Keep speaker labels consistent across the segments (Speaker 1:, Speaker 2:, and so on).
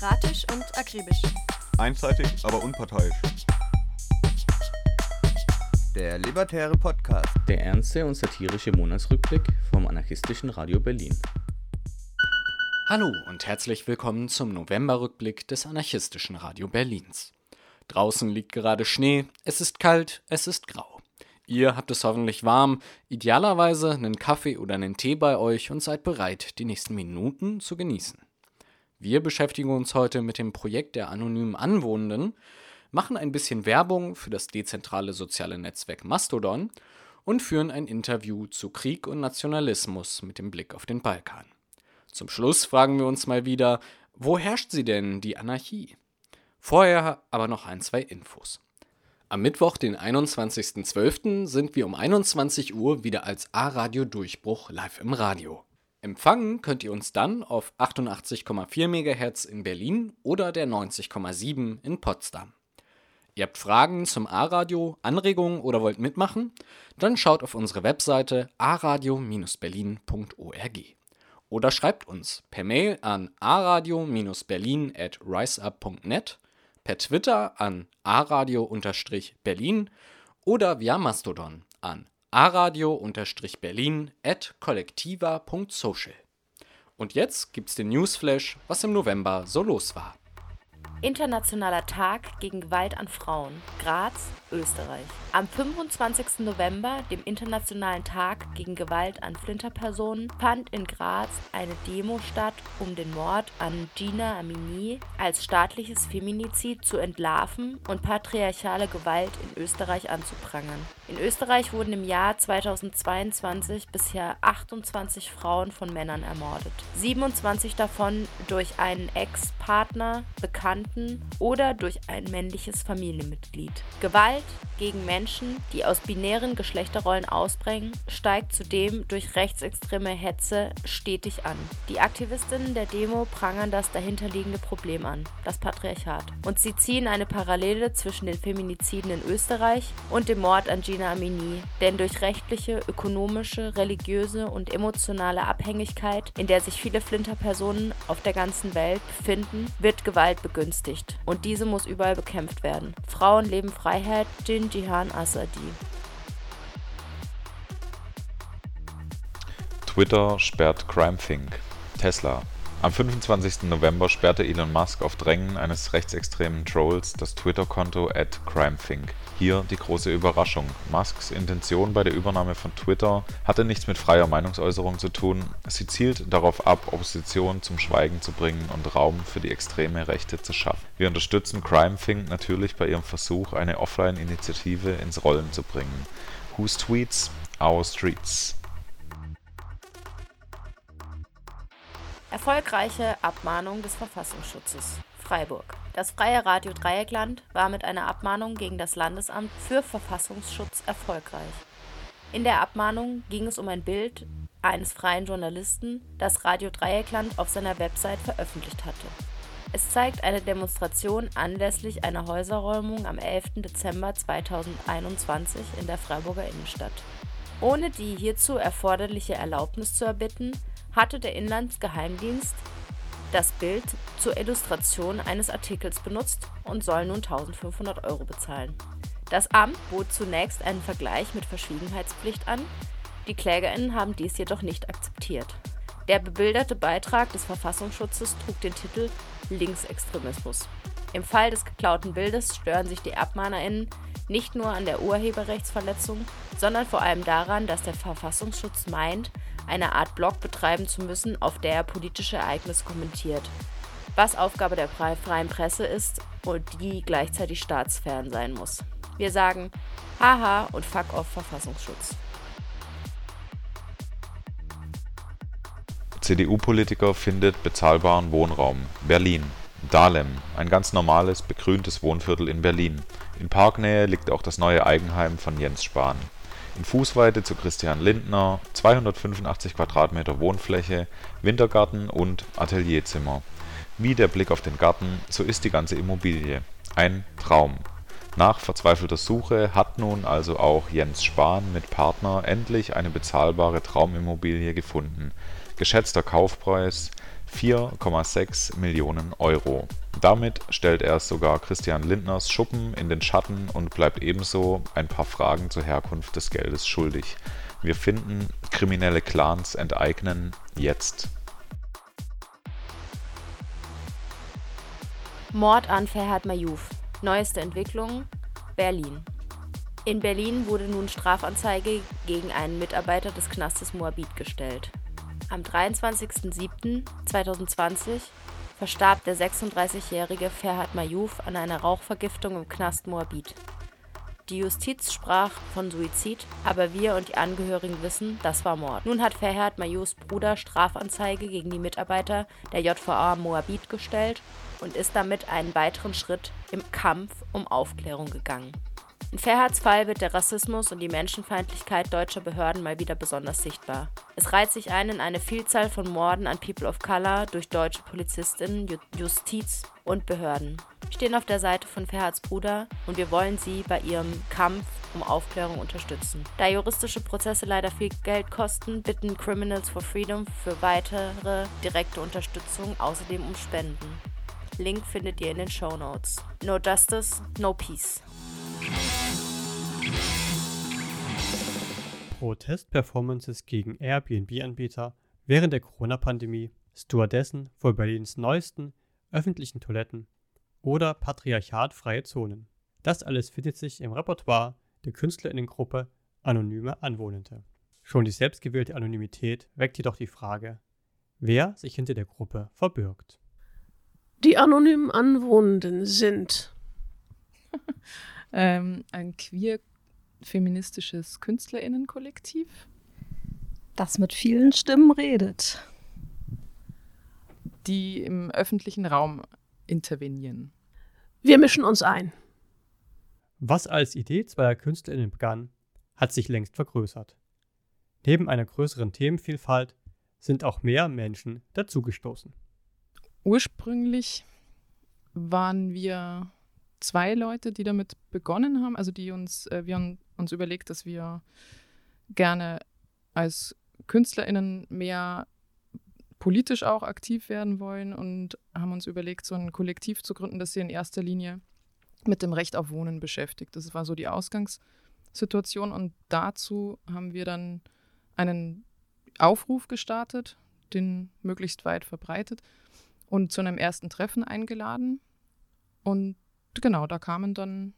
Speaker 1: Demokratisch und akribisch.
Speaker 2: Einseitig, aber unparteiisch.
Speaker 3: Der Libertäre Podcast.
Speaker 4: Der ernste und satirische Monatsrückblick vom anarchistischen Radio Berlin.
Speaker 5: Hallo und herzlich willkommen zum Novemberrückblick des anarchistischen Radio Berlins. Draußen liegt gerade Schnee, es ist kalt, es ist grau. Ihr habt es hoffentlich warm, idealerweise einen Kaffee oder einen Tee bei euch und seid bereit, die nächsten Minuten zu genießen. Wir beschäftigen uns heute mit dem Projekt der anonymen Anwohnenden, machen ein bisschen Werbung für das dezentrale soziale Netzwerk Mastodon und führen ein Interview zu Krieg und Nationalismus mit dem Blick auf den Balkan. Zum Schluss fragen wir uns mal wieder, wo herrscht sie denn, die Anarchie? Vorher aber noch ein, zwei Infos. Am Mittwoch, den 21.12., sind wir um 21 Uhr wieder als A-Radio Durchbruch live im Radio. Empfangen könnt ihr uns dann auf 88,4 MHz in Berlin oder der 90,7 in Potsdam. Ihr habt Fragen zum A-Radio, Anregungen oder wollt mitmachen? Dann schaut auf unsere Webseite aradio-berlin.org oder schreibt uns per Mail an aradio-berlin at riseup.net per Twitter an aradio-berlin oder via Mastodon an aradio-berlin. Und jetzt gibt's den Newsflash, was im November so los war.
Speaker 1: Internationaler Tag gegen Gewalt an Frauen. Graz, Österreich. Am 25. November, dem Internationalen Tag gegen Gewalt an Flinterpersonen, fand in Graz eine Demo statt, um den Mord an Gina Amini als staatliches Feminizid zu entlarven und patriarchale Gewalt in Österreich anzuprangern. In Österreich wurden im Jahr 2022 bisher 28 Frauen von Männern ermordet. 27 davon durch einen Ex-Partner, Bekannten Verwandten oder durch ein männliches Familienmitglied. Gewalt gegen Menschen, die aus binären Geschlechterrollen ausbringen, steigt zudem durch rechtsextreme Hetze stetig an. Die Aktivistinnen der Demo prangern das dahinterliegende Problem an, das Patriarchat. Und sie ziehen eine Parallele zwischen den Feminiziden in Österreich und dem Mord an Gina Amini, denn durch rechtliche, ökonomische, religiöse und emotionale Abhängigkeit, in der sich viele Flinterpersonen auf der ganzen Welt befinden, wird Gewalt begünstigt begünstigt und diese muss überall bekämpft werden. Frauen leben Freiheit, Jin Jihan Asadi.
Speaker 6: Twitter sperrt CrimeThink. Tesla. Am 25. November sperrte Elon Musk auf Drängen eines rechtsextremen Trolls das Twitter-Konto @crimethink. Hier die große Überraschung: Musks Intention bei der Übernahme von Twitter hatte nichts mit freier Meinungsäußerung zu tun, sie zielt darauf ab, Opposition zum Schweigen zu bringen und Raum für die extreme Rechte zu schaffen. Wir unterstützen CrimeThink natürlich bei ihrem Versuch, eine Offline-Initiative ins Rollen zu bringen. Whose Tweets? Our Streets
Speaker 1: Erfolgreiche Abmahnung des Verfassungsschutzes Freiburg. Das Freie Radio Dreieckland war mit einer Abmahnung gegen das Landesamt für Verfassungsschutz erfolgreich. In der Abmahnung ging es um ein Bild eines freien Journalisten, das Radio Dreieckland auf seiner Website veröffentlicht hatte. Es zeigt eine Demonstration anlässlich einer Häuserräumung am 11. Dezember 2021 in der Freiburger Innenstadt. Ohne die hierzu erforderliche Erlaubnis zu erbitten, hatte der Inlandsgeheimdienst das Bild zur Illustration eines Artikels benutzt und soll nun 1500 Euro bezahlen. Das Amt bot zunächst einen Vergleich mit Verschwiegenheitspflicht an, die KlägerInnen haben dies jedoch nicht akzeptiert. Der bebilderte Beitrag des Verfassungsschutzes trug den Titel Linksextremismus. Im Fall des geklauten Bildes stören sich die AbmahnerInnen nicht nur an der Urheberrechtsverletzung, sondern vor allem daran, dass der Verfassungsschutz meint, eine Art Blog betreiben zu müssen, auf der er politische Ereignisse kommentiert, was Aufgabe der freien Presse ist und die gleichzeitig staatsfern sein muss. Wir sagen Haha und Fuck off Verfassungsschutz.
Speaker 6: CDU-Politiker findet bezahlbaren Wohnraum. Berlin. Dahlem, ein ganz normales, begrüntes Wohnviertel in Berlin. In Parknähe liegt auch das neue Eigenheim von Jens Spahn in Fußweite zu Christian Lindner, 285 Quadratmeter Wohnfläche, Wintergarten und Atelierzimmer. Wie der Blick auf den Garten, so ist die ganze Immobilie. Ein Traum. Nach verzweifelter Suche hat nun also auch Jens Spahn mit Partner endlich eine bezahlbare Traumimmobilie gefunden. Geschätzter Kaufpreis 4,6 Millionen Euro. Damit stellt er sogar Christian Lindners Schuppen in den Schatten und bleibt ebenso ein paar Fragen zur Herkunft des Geldes schuldig. Wir finden, kriminelle Clans enteignen jetzt.
Speaker 1: Mord an Ferhat Mayouf. Neueste Entwicklung Berlin. In Berlin wurde nun Strafanzeige gegen einen Mitarbeiter des Knastes Moabit gestellt. Am 23.07.2020 verstarb der 36-jährige Ferhat Mayouf an einer Rauchvergiftung im Knast Moabit. Die Justiz sprach von Suizid, aber wir und die Angehörigen wissen, das war Mord. Nun hat Ferhat Mayoufs Bruder Strafanzeige gegen die Mitarbeiter der JVA Moabit gestellt und ist damit einen weiteren Schritt im Kampf um Aufklärung gegangen. In Ferhats Fall wird der Rassismus und die Menschenfeindlichkeit deutscher Behörden mal wieder besonders sichtbar. Es reiht sich ein in eine Vielzahl von Morden an People of Color durch deutsche Polizistinnen, Justiz und Behörden. Wir stehen auf der Seite von Ferhats Bruder und wir wollen sie bei ihrem Kampf um Aufklärung unterstützen. Da juristische Prozesse leider viel Geld kosten, bitten Criminals for Freedom für weitere direkte Unterstützung außerdem um Spenden. Link findet ihr in den Show Notes. No Justice, no Peace.
Speaker 7: Protestperformances gegen Airbnb-Anbieter während der Corona-Pandemie, Stewardessen vor Berlins neuesten öffentlichen Toiletten oder patriarchatfreie Zonen. Das alles findet sich im Repertoire der Künstlerinnengruppe Anonyme Anwohnende. Schon die selbstgewählte Anonymität weckt jedoch die Frage, wer sich hinter der Gruppe verbirgt.
Speaker 8: Die anonymen Anwohnenden sind
Speaker 9: ähm, ein queer-feministisches Künstlerinnenkollektiv.
Speaker 10: Das mit vielen Stimmen redet.
Speaker 9: Die im öffentlichen Raum intervenieren.
Speaker 8: Wir mischen uns ein.
Speaker 7: Was als Idee zweier KünstlerInnen begann, hat sich längst vergrößert. Neben einer größeren Themenvielfalt sind auch mehr Menschen dazugestoßen.
Speaker 9: Ursprünglich waren wir zwei Leute, die damit begonnen haben, also die uns, äh, wir haben uns überlegt, dass wir gerne als KünstlerInnen mehr politisch auch aktiv werden wollen und haben uns überlegt, so ein Kollektiv zu gründen, das sich in erster Linie mit dem Recht auf Wohnen beschäftigt. Das war so die Ausgangssituation und dazu haben wir dann einen Aufruf gestartet, den möglichst weit verbreitet und zu einem ersten Treffen eingeladen. Und genau, da kamen dann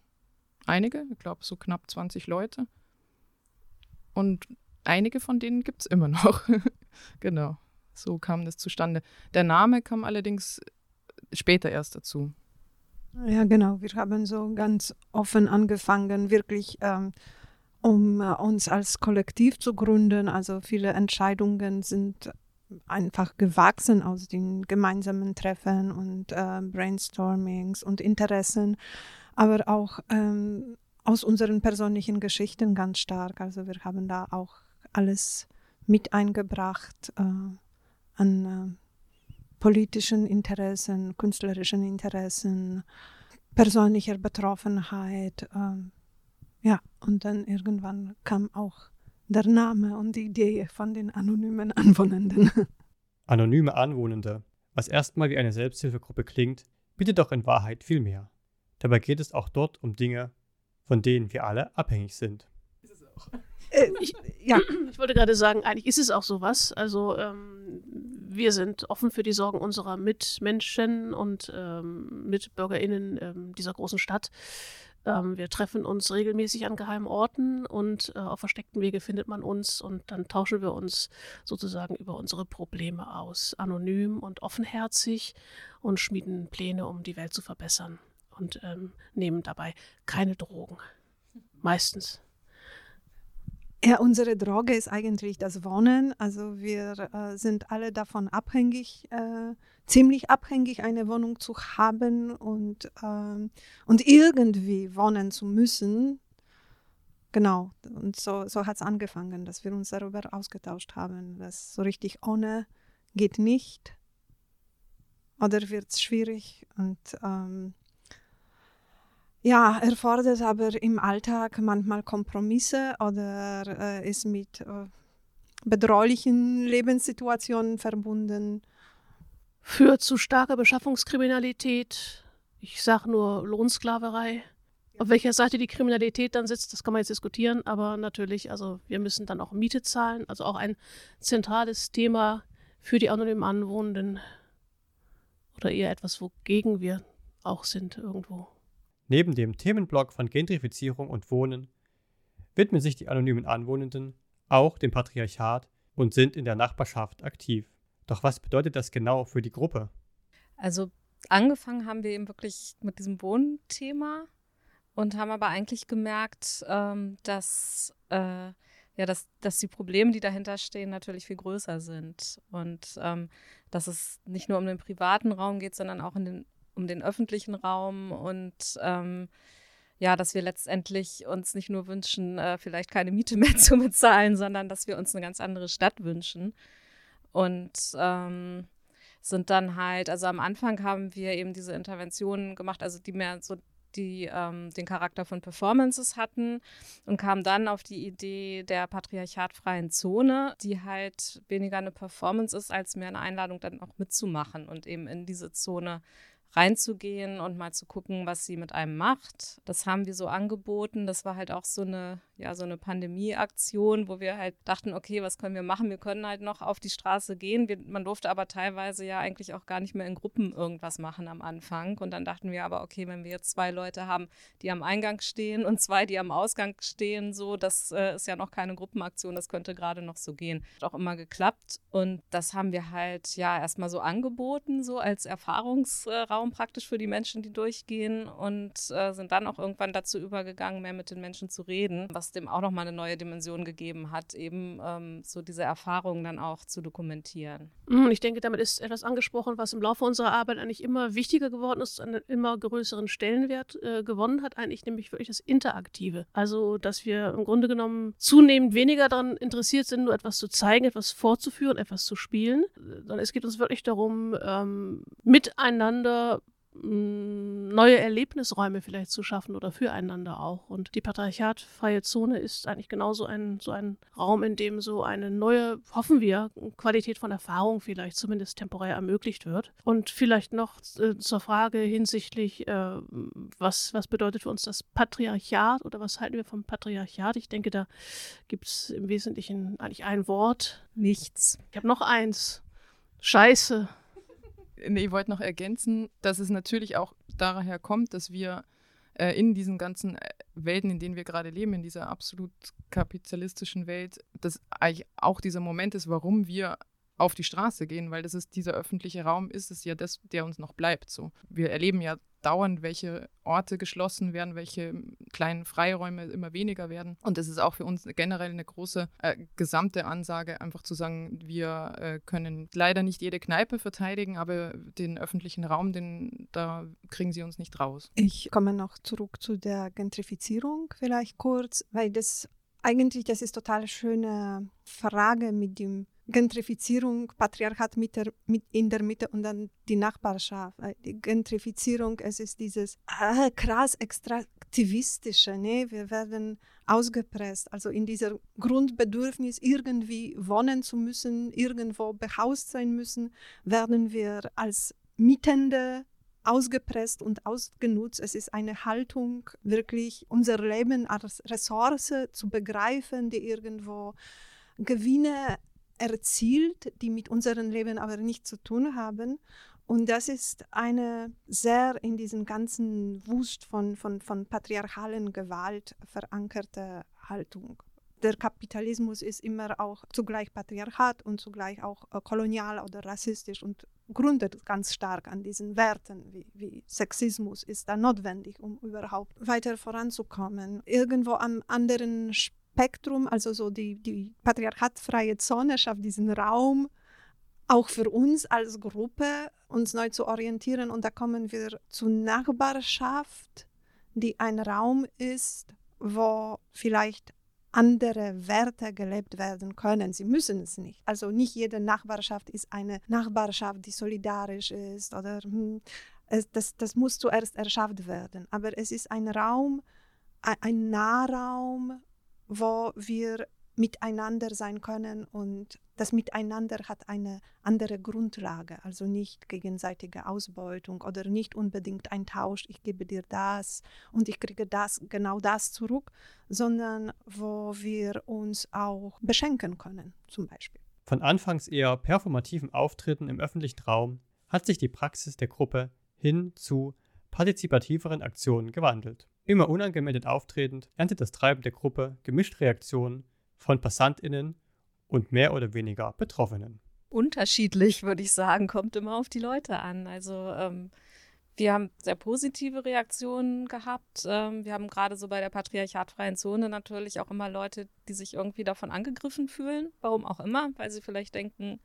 Speaker 9: einige, ich glaube so knapp 20 Leute. Und einige von denen gibt es immer noch. genau, so kam das zustande. Der Name kam allerdings später erst dazu.
Speaker 11: Ja, genau. Wir haben so ganz offen angefangen, wirklich ähm, um äh, uns als Kollektiv zu gründen. Also viele Entscheidungen sind einfach gewachsen aus den gemeinsamen Treffen und äh, Brainstormings und Interessen, aber auch ähm, aus unseren persönlichen Geschichten ganz stark. Also wir haben da auch alles mit eingebracht äh, an äh, politischen Interessen, künstlerischen Interessen, persönlicher Betroffenheit. Äh, ja, und dann irgendwann kam auch der Name und die Idee von den anonymen Anwohnenden.
Speaker 7: Anonyme Anwohnende, was erstmal wie eine Selbsthilfegruppe klingt, bietet doch in Wahrheit viel mehr. Dabei geht es auch dort um Dinge, von denen wir alle abhängig sind.
Speaker 8: Ist es auch. Äh, ich, ja, ich wollte gerade sagen, eigentlich ist es auch sowas. Also ähm, wir sind offen für die Sorgen unserer Mitmenschen und ähm, MitbürgerInnen ähm, dieser großen Stadt. Ähm, wir treffen uns regelmäßig an geheimen Orten und äh, auf versteckten Wege findet man uns und dann tauschen wir uns sozusagen über unsere Probleme aus, anonym und offenherzig und schmieden Pläne, um die Welt zu verbessern und ähm, nehmen dabei keine Drogen. Meistens.
Speaker 11: Ja, unsere Droge ist eigentlich das Wohnen. Also wir äh, sind alle davon abhängig, äh, ziemlich abhängig, eine Wohnung zu haben und, äh, und irgendwie wohnen zu müssen. Genau, und so, so hat es angefangen, dass wir uns darüber ausgetauscht haben, dass so richtig ohne geht nicht oder wird es schwierig und ähm, ja, erfordert aber im Alltag manchmal Kompromisse oder äh, ist mit äh, bedrohlichen Lebenssituationen verbunden.
Speaker 8: führt zu starker Beschaffungskriminalität. Ich sage nur Lohnsklaverei. Auf welcher Seite die Kriminalität dann sitzt, das kann man jetzt diskutieren, aber natürlich, also wir müssen dann auch Miete zahlen, also auch ein zentrales Thema für die anonym Anwohnenden oder eher etwas, wogegen wir auch sind irgendwo.
Speaker 7: Neben dem Themenblock von Gentrifizierung und Wohnen widmen sich die anonymen Anwohnenden auch dem Patriarchat und sind in der Nachbarschaft aktiv. Doch was bedeutet das genau für die Gruppe?
Speaker 10: Also angefangen haben wir eben wirklich mit diesem Wohnthema und haben aber eigentlich gemerkt, ähm, dass, äh, ja, dass, dass die Probleme, die dahinter stehen, natürlich viel größer sind. Und ähm, dass es nicht nur um den privaten Raum geht, sondern auch den, um den öffentlichen Raum und ähm, ja, dass wir letztendlich uns nicht nur wünschen, äh, vielleicht keine Miete mehr zu bezahlen, sondern dass wir uns eine ganz andere Stadt wünschen. Und ähm, sind dann halt, also am Anfang haben wir eben diese Interventionen gemacht, also die mehr so die ähm, den Charakter von Performances hatten und kam dann auf die Idee der patriarchatfreien Zone, die halt weniger eine Performance ist, als mehr eine Einladung dann auch mitzumachen und eben in diese Zone reinzugehen und mal zu gucken, was sie mit einem macht. Das haben wir so angeboten. Das war halt auch so eine, ja, so eine Pandemieaktion, wo wir halt dachten, okay, was können wir machen? Wir können halt noch auf die Straße gehen. Wir, man durfte aber teilweise ja eigentlich auch gar nicht mehr in Gruppen irgendwas machen am Anfang. Und dann dachten wir aber, okay, wenn wir jetzt zwei Leute haben, die am Eingang stehen und zwei, die am Ausgang stehen, so, das äh, ist ja noch keine Gruppenaktion, das könnte gerade noch so gehen. Hat auch immer geklappt. Und das haben wir halt ja erstmal so angeboten, so als Erfahrungsraum Raum praktisch für die Menschen, die durchgehen und äh, sind dann auch irgendwann dazu übergegangen, mehr mit den Menschen zu reden, was dem auch nochmal eine neue Dimension gegeben hat, eben ähm, so diese Erfahrungen dann auch zu dokumentieren.
Speaker 8: Und ich denke, damit ist etwas angesprochen, was im Laufe unserer Arbeit eigentlich immer wichtiger geworden ist, einen immer größeren Stellenwert äh, gewonnen hat, eigentlich nämlich wirklich das Interaktive. Also, dass wir im Grunde genommen zunehmend weniger daran interessiert sind, nur etwas zu zeigen, etwas vorzuführen, etwas zu spielen, sondern es geht uns wirklich darum, ähm, miteinander neue Erlebnisräume vielleicht zu schaffen oder füreinander auch. Und die patriarchatfreie Zone ist eigentlich genauso ein, so ein Raum, in dem so eine neue, hoffen wir, Qualität von Erfahrung vielleicht zumindest temporär ermöglicht wird. Und vielleicht noch äh, zur Frage hinsichtlich, äh, was, was bedeutet für uns das Patriarchat oder was halten wir vom Patriarchat? Ich denke, da gibt es im Wesentlichen eigentlich ein Wort.
Speaker 10: Nichts.
Speaker 8: Ich habe noch eins. Scheiße.
Speaker 9: Nee, ich wollte noch ergänzen, dass es natürlich auch daher kommt, dass wir äh, in diesen ganzen äh, Welten, in denen wir gerade leben, in dieser absolut kapitalistischen Welt, dass eigentlich auch dieser Moment ist, warum wir auf die Straße gehen, weil das ist dieser öffentliche Raum, ist es ja das, der uns noch bleibt. So, wir erleben ja dauernd, welche Orte geschlossen werden, welche kleinen Freiräume immer weniger werden. Und es ist auch für uns generell eine große äh, gesamte Ansage, einfach zu sagen, wir äh, können leider nicht jede Kneipe verteidigen, aber den öffentlichen Raum, den, da kriegen sie uns nicht raus.
Speaker 11: Ich komme noch zurück zu der Gentrifizierung vielleicht kurz, weil das eigentlich, das ist total schöne Frage mit dem Gentrifizierung, Patriarchat mit der, mit in der Mitte und dann die Nachbarschaft. Die Gentrifizierung, es ist dieses ah, krass extraktivistische, ne? wir werden ausgepresst, also in dieser Grundbedürfnis irgendwie wohnen zu müssen, irgendwo behaust sein müssen, werden wir als Mietende ausgepresst und ausgenutzt. Es ist eine Haltung, wirklich unser Leben als Ressource zu begreifen, die irgendwo Gewinne erzielt, die mit unserem Leben aber nichts zu tun haben. Und das ist eine sehr in diesem ganzen Wust von, von, von patriarchalen Gewalt verankerte Haltung. Der Kapitalismus ist immer auch zugleich Patriarchat und zugleich auch äh, kolonial oder rassistisch und gründet ganz stark an diesen Werten wie, wie Sexismus ist da notwendig, um überhaupt weiter voranzukommen. Irgendwo am anderen Spektrum, also so die, die patriarchatfreie Zone schafft diesen Raum, auch für uns als Gruppe, uns neu zu orientieren. Und da kommen wir zur Nachbarschaft, die ein Raum ist, wo vielleicht andere Werte gelebt werden können. Sie müssen es nicht. Also nicht jede Nachbarschaft ist eine Nachbarschaft, die solidarisch ist oder hm, es, das, das muss zuerst erschafft werden. Aber es ist ein Raum, ein Nahraum, wo wir miteinander sein können und das Miteinander hat eine andere Grundlage, also nicht gegenseitige Ausbeutung oder nicht unbedingt ein Tausch, ich gebe dir das und ich kriege das, genau das zurück, sondern wo wir uns auch beschenken können, zum Beispiel.
Speaker 7: Von anfangs eher performativen Auftritten im öffentlichen Raum hat sich die Praxis der Gruppe hin zu partizipativeren Aktionen gewandelt. Immer unangemeldet auftretend erntet das Treiben der Gruppe gemischt Reaktionen von PassantInnen und mehr oder weniger Betroffenen.
Speaker 10: Unterschiedlich, würde ich sagen, kommt immer auf die Leute an. Also ähm, wir haben sehr positive Reaktionen gehabt. Ähm, wir haben gerade so bei der patriarchatfreien Zone natürlich auch immer Leute, die sich irgendwie davon angegriffen fühlen, warum auch immer, weil sie vielleicht denken,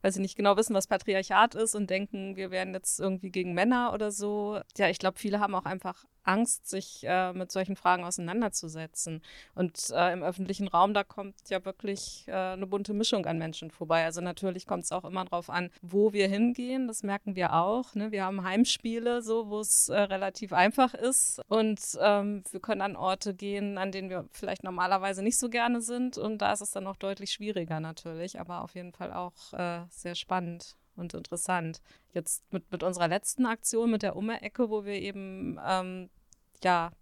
Speaker 10: weil sie nicht genau wissen, was Patriarchat ist und denken, wir wären jetzt irgendwie gegen Männer oder so. Ja, ich glaube, viele haben auch einfach Angst, sich äh, mit solchen Fragen auseinanderzusetzen. Und äh, im öffentlichen Raum, da kommt ja wirklich äh, eine bunte Mischung an Menschen vorbei. Also natürlich kommt es auch immer darauf an, wo wir hingehen. Das merken wir auch. Ne? Wir haben Heimspiele, so wo es äh, relativ einfach ist. Und ähm, wir können an Orte gehen, an denen wir vielleicht normalerweise nicht so gerne sind. Und da ist es dann auch deutlich schwieriger natürlich, aber auf jeden Fall auch äh, sehr spannend und interessant. Jetzt mit, mit unserer letzten Aktion, mit der Umme-Ecke, wo wir eben ähm, ja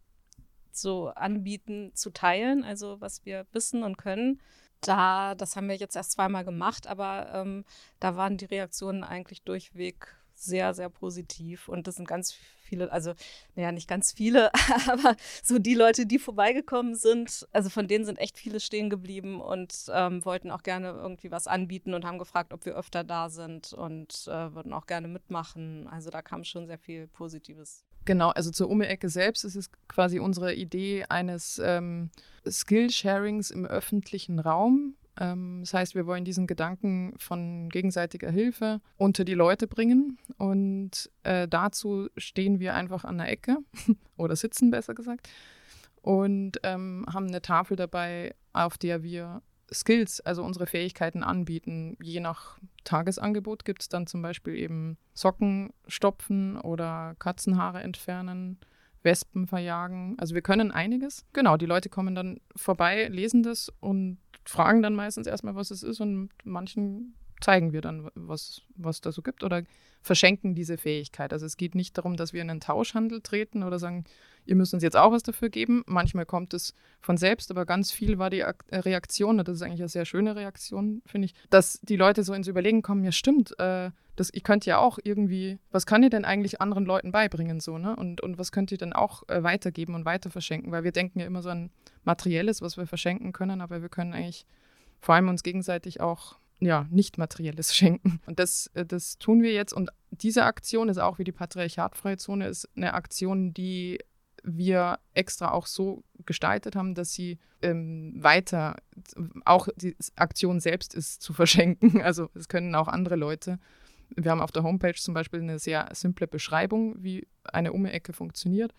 Speaker 10: so anbieten zu teilen, also was wir wissen und können. Da, das haben wir jetzt erst zweimal gemacht, aber ähm, da waren die Reaktionen eigentlich durchweg sehr, sehr positiv. Und das sind ganz viele, also, naja, nicht ganz viele, aber so die Leute, die vorbeigekommen sind, also von denen sind echt viele stehen geblieben und ähm, wollten auch gerne irgendwie was anbieten und haben gefragt, ob wir öfter da sind und äh, würden auch gerne mitmachen. Also da kam schon sehr viel Positives.
Speaker 9: Genau, also zur Umme-Ecke selbst ist es quasi unsere Idee eines ähm, Skill-Sharings im öffentlichen Raum. Ähm, das heißt, wir wollen diesen Gedanken von gegenseitiger Hilfe unter die Leute bringen. Und äh, dazu stehen wir einfach an der Ecke oder sitzen besser gesagt und ähm, haben eine Tafel dabei, auf der wir Skills, also unsere Fähigkeiten anbieten. Je nach Tagesangebot gibt es dann zum Beispiel eben Socken stopfen oder Katzenhaare entfernen, Wespen verjagen. Also wir können einiges. Genau, die Leute kommen dann vorbei, lesen das und fragen dann meistens erstmal, was es ist und manchen zeigen wir dann, was, was da so gibt oder verschenken diese Fähigkeit. Also es geht nicht darum, dass wir in einen Tauschhandel treten oder sagen, ihr müsst uns jetzt auch was dafür geben. Manchmal kommt es von selbst, aber ganz viel war die äh, Reaktion, und das ist eigentlich eine sehr schöne Reaktion, finde ich, dass die Leute so ins Überlegen kommen, ja stimmt, äh, das, ihr könnt ja auch irgendwie, was kann ihr denn eigentlich anderen Leuten beibringen so, ne? Und, und was könnt ihr denn auch äh, weitergeben und weiter verschenken? Weil wir denken ja immer so an Materielles, was wir verschenken können, aber wir können eigentlich vor allem uns gegenseitig auch ja, nicht materielles schenken. Und das, äh, das tun wir jetzt. Und diese Aktion ist auch wie die Patriarchatfreie Zone, ist eine Aktion, die wir extra auch so gestaltet haben, dass sie ähm, weiter, auch die Aktion selbst ist zu verschenken. Also es können auch andere Leute. Wir haben auf der Homepage zum Beispiel eine sehr simple Beschreibung, wie eine Umme-Ecke funktioniert.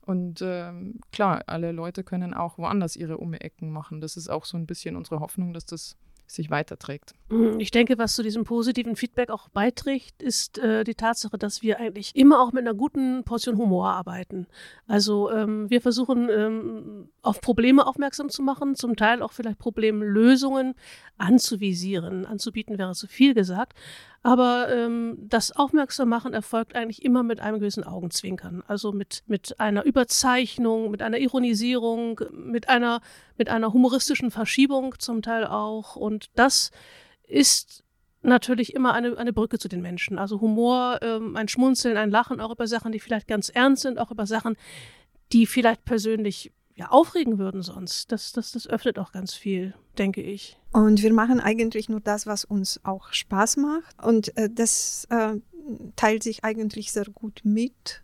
Speaker 9: Und ähm, klar, alle Leute können auch woanders ihre Umme-Ecken machen. Das ist auch so ein bisschen unsere Hoffnung, dass das sich weiterträgt.
Speaker 8: Mhm, ich denke, was zu diesem positiven Feedback auch beiträgt, ist äh, die Tatsache, dass wir eigentlich immer auch mit einer guten Portion Humor arbeiten. Also ähm, wir versuchen ähm, auf Probleme aufmerksam zu machen, zum Teil auch vielleicht Problemlösungen anzuvisieren. Anzubieten wäre zu viel gesagt. Aber ähm, das Aufmerksammachen erfolgt eigentlich immer mit einem gewissen Augenzwinkern. Also mit, mit einer Überzeichnung, mit einer Ironisierung, mit einer, mit einer humoristischen Verschiebung zum Teil auch. Und das ist natürlich immer eine, eine Brücke zu den Menschen. Also Humor, ähm, ein Schmunzeln, ein Lachen, auch über Sachen, die vielleicht ganz ernst sind, auch über Sachen, die vielleicht persönlich ja, aufregen würden sonst. Das, das, das öffnet auch ganz viel, denke ich.
Speaker 11: Und wir machen eigentlich nur das, was uns auch Spaß macht. Und äh, das äh, teilt sich eigentlich sehr gut mit.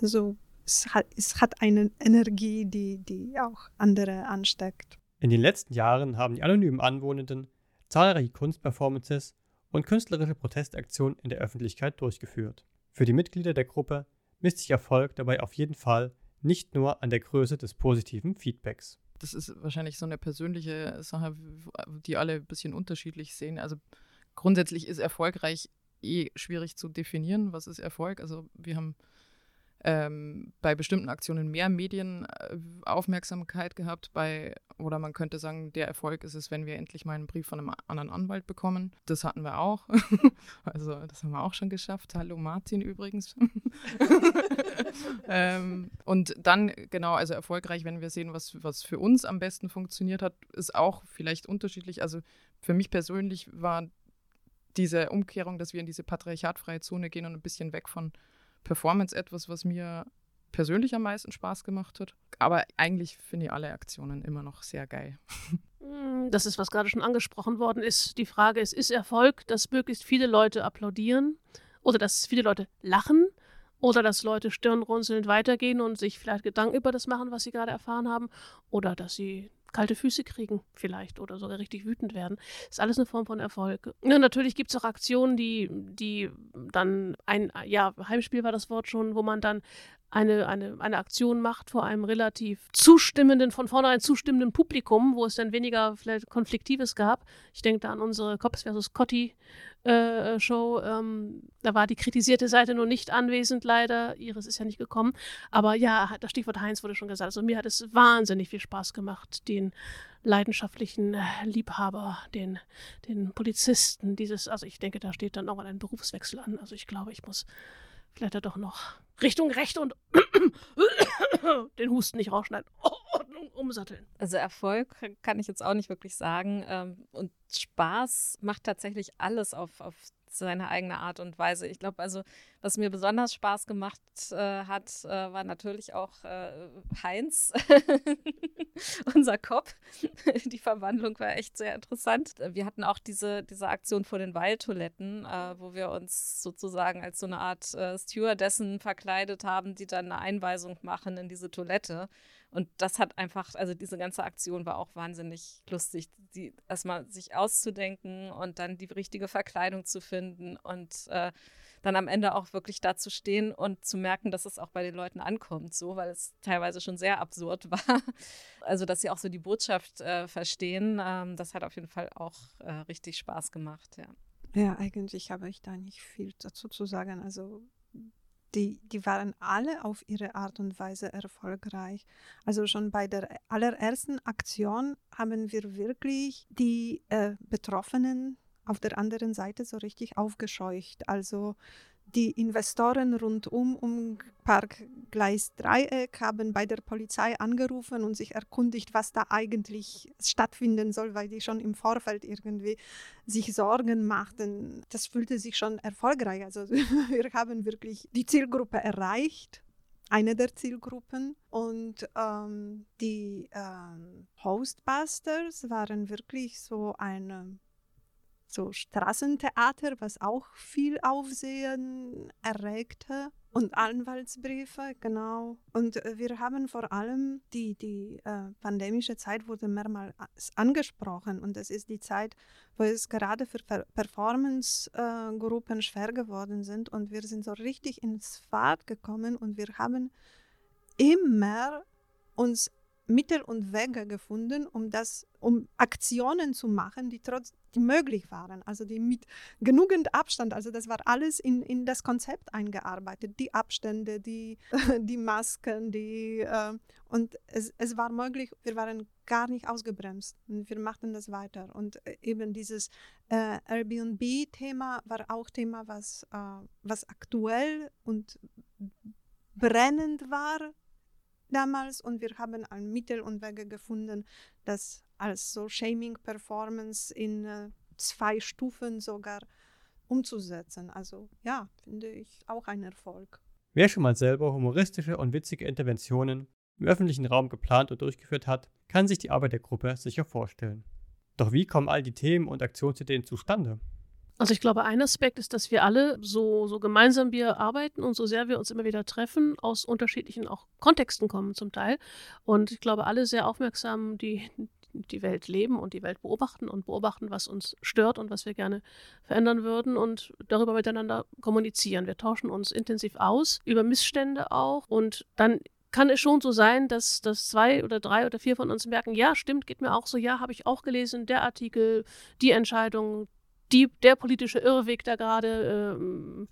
Speaker 11: Also es hat, es hat eine Energie, die, die auch andere ansteckt.
Speaker 7: In den letzten Jahren haben die anonymen Anwohnenden zahlreiche Kunstperformances und künstlerische Protestaktionen in der Öffentlichkeit durchgeführt. Für die Mitglieder der Gruppe misst sich Erfolg dabei auf jeden Fall nicht nur an der Größe des positiven Feedbacks.
Speaker 9: Das ist wahrscheinlich so eine persönliche Sache, die alle ein bisschen unterschiedlich sehen. Also grundsätzlich ist erfolgreich eh schwierig zu definieren, was ist Erfolg. Also wir haben ähm, bei bestimmten Aktionen mehr Medienaufmerksamkeit gehabt. Bei, oder man könnte sagen, der Erfolg ist es, wenn wir endlich mal einen Brief von einem anderen Anwalt bekommen. Das hatten wir auch. also das haben wir auch schon geschafft. Hallo Martin übrigens. ähm, und dann, genau, also erfolgreich, wenn wir sehen, was, was für uns am besten funktioniert hat, ist auch vielleicht unterschiedlich. Also für mich persönlich war diese Umkehrung, dass wir in diese patriarchatfreie Zone gehen und ein bisschen weg von Performance etwas, was mir persönlich am meisten Spaß gemacht hat. Aber eigentlich finde ich alle Aktionen immer noch sehr geil.
Speaker 8: Hm, das ist, was gerade schon angesprochen worden ist. Die Frage ist, ist Erfolg, dass möglichst viele Leute applaudieren oder dass viele Leute lachen oder dass Leute stirnrunzelnd weitergehen und sich vielleicht Gedanken über das machen, was sie gerade erfahren haben oder dass sie kalte Füße kriegen vielleicht oder sogar richtig wütend werden. ist alles eine Form von Erfolg. Ja, natürlich gibt es auch Aktionen, die, die dann ein, ja, Heimspiel war das Wort schon, wo man dann eine, eine, eine Aktion macht vor einem relativ zustimmenden, von vornherein zustimmenden Publikum, wo es dann weniger vielleicht Konfliktives gab. Ich denke da an unsere Cops versus Cotti äh, Show. Ähm, da war die kritisierte Seite nur nicht anwesend, leider. Iris ist ja nicht gekommen. Aber ja, das Stichwort Heinz wurde schon gesagt. Also mir hat es wahnsinnig viel Spaß gemacht, den leidenschaftlichen äh, Liebhaber, den, den Polizisten, dieses, also ich denke, da steht dann auch ein Berufswechsel an. Also ich glaube, ich muss vielleicht doch noch Richtung Recht und den Husten nicht rausschneiden. Ordnung umsatteln.
Speaker 10: Also Erfolg kann ich jetzt auch nicht wirklich sagen. Ähm, und Spaß macht tatsächlich alles auf, auf seine eigene Art und Weise. Ich glaube, also, was mir besonders Spaß gemacht äh, hat, äh, war natürlich auch äh, Heinz, unser Kopf. Die Verwandlung war echt sehr interessant. Wir hatten auch diese, diese Aktion vor den Waldtoiletten, äh, wo wir uns sozusagen als so eine Art äh, Stewardessen verkleidet haben, die dann eine Einweisung machen in diese Toilette. Und das hat einfach, also diese ganze Aktion war auch wahnsinnig lustig, die erstmal sich auszudenken und dann die richtige Verkleidung zu finden und äh, dann am Ende auch wirklich da zu stehen und zu merken, dass es auch bei den Leuten ankommt, so, weil es teilweise schon sehr absurd war. Also, dass sie auch so die Botschaft äh, verstehen, ähm, das hat auf jeden Fall auch äh, richtig Spaß gemacht, ja.
Speaker 11: Ja, eigentlich habe ich da nicht viel dazu zu sagen. Also die, die waren alle auf ihre Art und Weise erfolgreich. Also schon bei der allerersten Aktion haben wir wirklich die äh, Betroffenen auf der anderen Seite so richtig aufgescheucht. Also die Investoren rundum um Park Gleis Dreieck haben bei der Polizei angerufen und sich erkundigt, was da eigentlich stattfinden soll, weil die schon im Vorfeld irgendwie sich Sorgen machten. Das fühlte sich schon erfolgreich. Also wir haben wirklich die Zielgruppe erreicht eine der Zielgruppen. Und ähm, die ähm, Hostbusters waren wirklich so eine so Straßentheater, was auch viel Aufsehen erregte. Und Anwaltsbriefe, genau. Und äh, wir haben vor allem die, die äh, pandemische Zeit wurde mehrmals angesprochen. Und das ist die Zeit, wo es gerade für per Performance-Gruppen äh, schwer geworden sind. Und wir sind so richtig ins Fahrt gekommen und wir haben immer uns Mittel und Wege gefunden, um das, um Aktionen zu machen, die trotz, die möglich waren, also die mit genügend Abstand, also das war alles in, in das Konzept eingearbeitet, die Abstände, die, die Masken, die äh, und es, es war möglich, wir waren gar nicht ausgebremst und wir machten das weiter. Und äh, eben dieses äh, Airbnb-Thema war auch Thema, was, äh, was aktuell und brennend war damals. Und wir haben ein Mittel und Wege gefunden, das als so Shaming-Performance in äh, zwei Stufen sogar umzusetzen. Also ja, finde ich auch ein Erfolg.
Speaker 7: Wer schon mal selber humoristische und witzige Interventionen im öffentlichen Raum geplant und durchgeführt hat, kann sich die Arbeit der Gruppe sicher vorstellen. Doch wie kommen all die Themen und Aktionsideen zustande?
Speaker 8: Also ich glaube, ein Aspekt ist, dass wir alle so, so gemeinsam wir arbeiten und so sehr wir uns immer wieder treffen, aus unterschiedlichen auch Kontexten kommen zum Teil. Und ich glaube, alle sehr aufmerksam die, die Welt leben und die Welt beobachten und beobachten, was uns stört und was wir gerne verändern würden und darüber miteinander kommunizieren. Wir tauschen uns intensiv aus, über Missstände auch und dann kann es schon so sein, dass, dass zwei oder drei oder vier von uns merken, ja, stimmt, geht mir auch so, ja, habe ich auch gelesen, der Artikel, die Entscheidung, die, der politische Irrweg, der gerade ähm,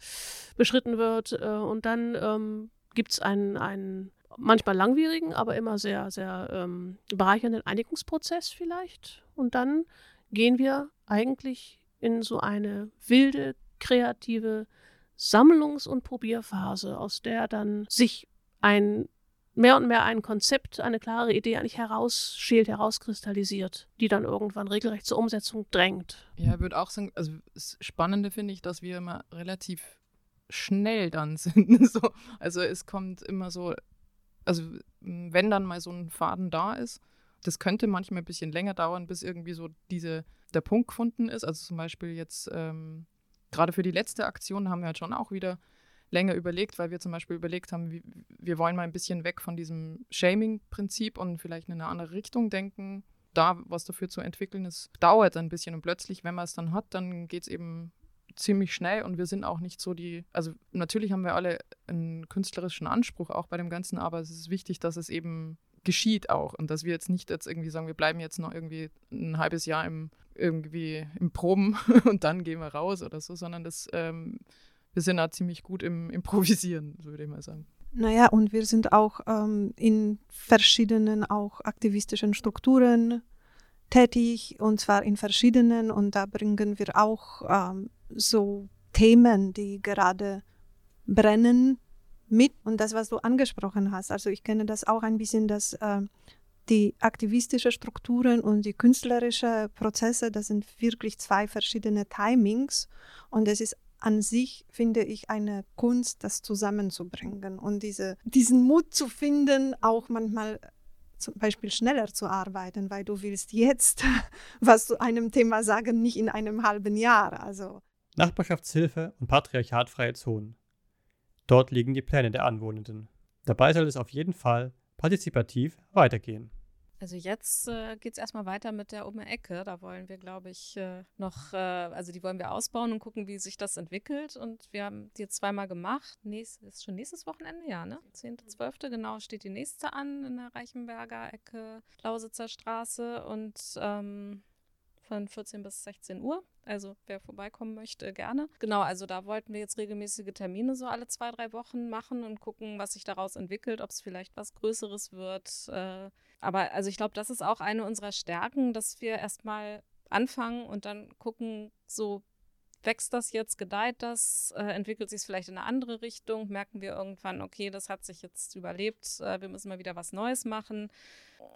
Speaker 8: beschritten wird. Äh, und dann ähm, gibt es einen, einen manchmal langwierigen, aber immer sehr, sehr ähm, bereichernden Einigungsprozess vielleicht. Und dann gehen wir eigentlich in so eine wilde, kreative Sammlungs- und Probierphase, aus der dann sich ein mehr und mehr ein Konzept, eine klare Idee eigentlich herausschält, herauskristallisiert, die dann irgendwann regelrecht zur Umsetzung drängt.
Speaker 9: Ja, ich würde auch sagen, also das Spannende finde ich, dass wir immer relativ schnell dann sind. so. Also es kommt immer so, also wenn dann mal so ein Faden da ist, das könnte manchmal ein bisschen länger dauern, bis irgendwie so diese, der Punkt gefunden ist. Also zum Beispiel jetzt, ähm, gerade für die letzte Aktion haben wir halt schon auch wieder länger überlegt, weil wir zum Beispiel überlegt haben, wie, wir wollen mal ein bisschen weg von diesem Shaming-Prinzip und vielleicht in eine andere Richtung denken. Da was dafür zu entwickeln ist, dauert ein bisschen und plötzlich, wenn man es dann hat, dann geht es eben ziemlich schnell und wir sind auch nicht so die, also natürlich haben wir alle einen künstlerischen Anspruch auch bei dem Ganzen, aber es ist wichtig, dass es eben geschieht auch und dass wir jetzt nicht jetzt irgendwie sagen, wir bleiben jetzt noch irgendwie ein halbes Jahr im irgendwie im Proben und dann gehen wir raus oder so, sondern das ähm, wir sind da ziemlich gut im Improvisieren, würde ich mal sagen.
Speaker 11: Naja, und wir sind auch ähm, in verschiedenen auch aktivistischen Strukturen tätig und zwar in verschiedenen und da bringen wir auch ähm, so Themen, die gerade brennen mit und das, was du angesprochen hast. Also ich kenne das auch ein bisschen, dass äh, die aktivistischen Strukturen und die künstlerischen Prozesse, das sind wirklich zwei verschiedene Timings und es ist an sich finde ich eine Kunst, das zusammenzubringen und diese, diesen Mut zu finden, auch manchmal zum Beispiel schneller zu arbeiten, weil du willst jetzt was zu einem Thema sagen, nicht in einem halben Jahr. Also.
Speaker 7: Nachbarschaftshilfe und patriarchatfreie Zonen. Dort liegen die Pläne der Anwohnenden. Dabei soll es auf jeden Fall partizipativ weitergehen.
Speaker 10: Also jetzt äh, geht es erstmal weiter mit der um Ecke. Da wollen wir, glaube ich, äh, noch, äh, also die wollen wir ausbauen und gucken, wie sich das entwickelt. Und wir haben die jetzt zweimal gemacht. Nächst, ist schon nächstes Wochenende, ja, ne? 10.12. genau steht die nächste an in der Reichenberger Ecke, Lausitzer Straße. Und ähm, von 14 bis 16 Uhr. Also wer vorbeikommen möchte, gerne. Genau, also da wollten wir jetzt regelmäßige Termine so alle zwei, drei Wochen machen und gucken, was sich daraus entwickelt, ob es vielleicht was Größeres wird. Äh, aber also ich glaube, das ist auch eine unserer Stärken, dass wir erstmal anfangen und dann gucken, so wächst das jetzt, gedeiht das, äh, entwickelt sich es vielleicht in eine andere Richtung, merken wir irgendwann, okay, das hat sich jetzt überlebt, äh, wir müssen mal wieder was Neues machen.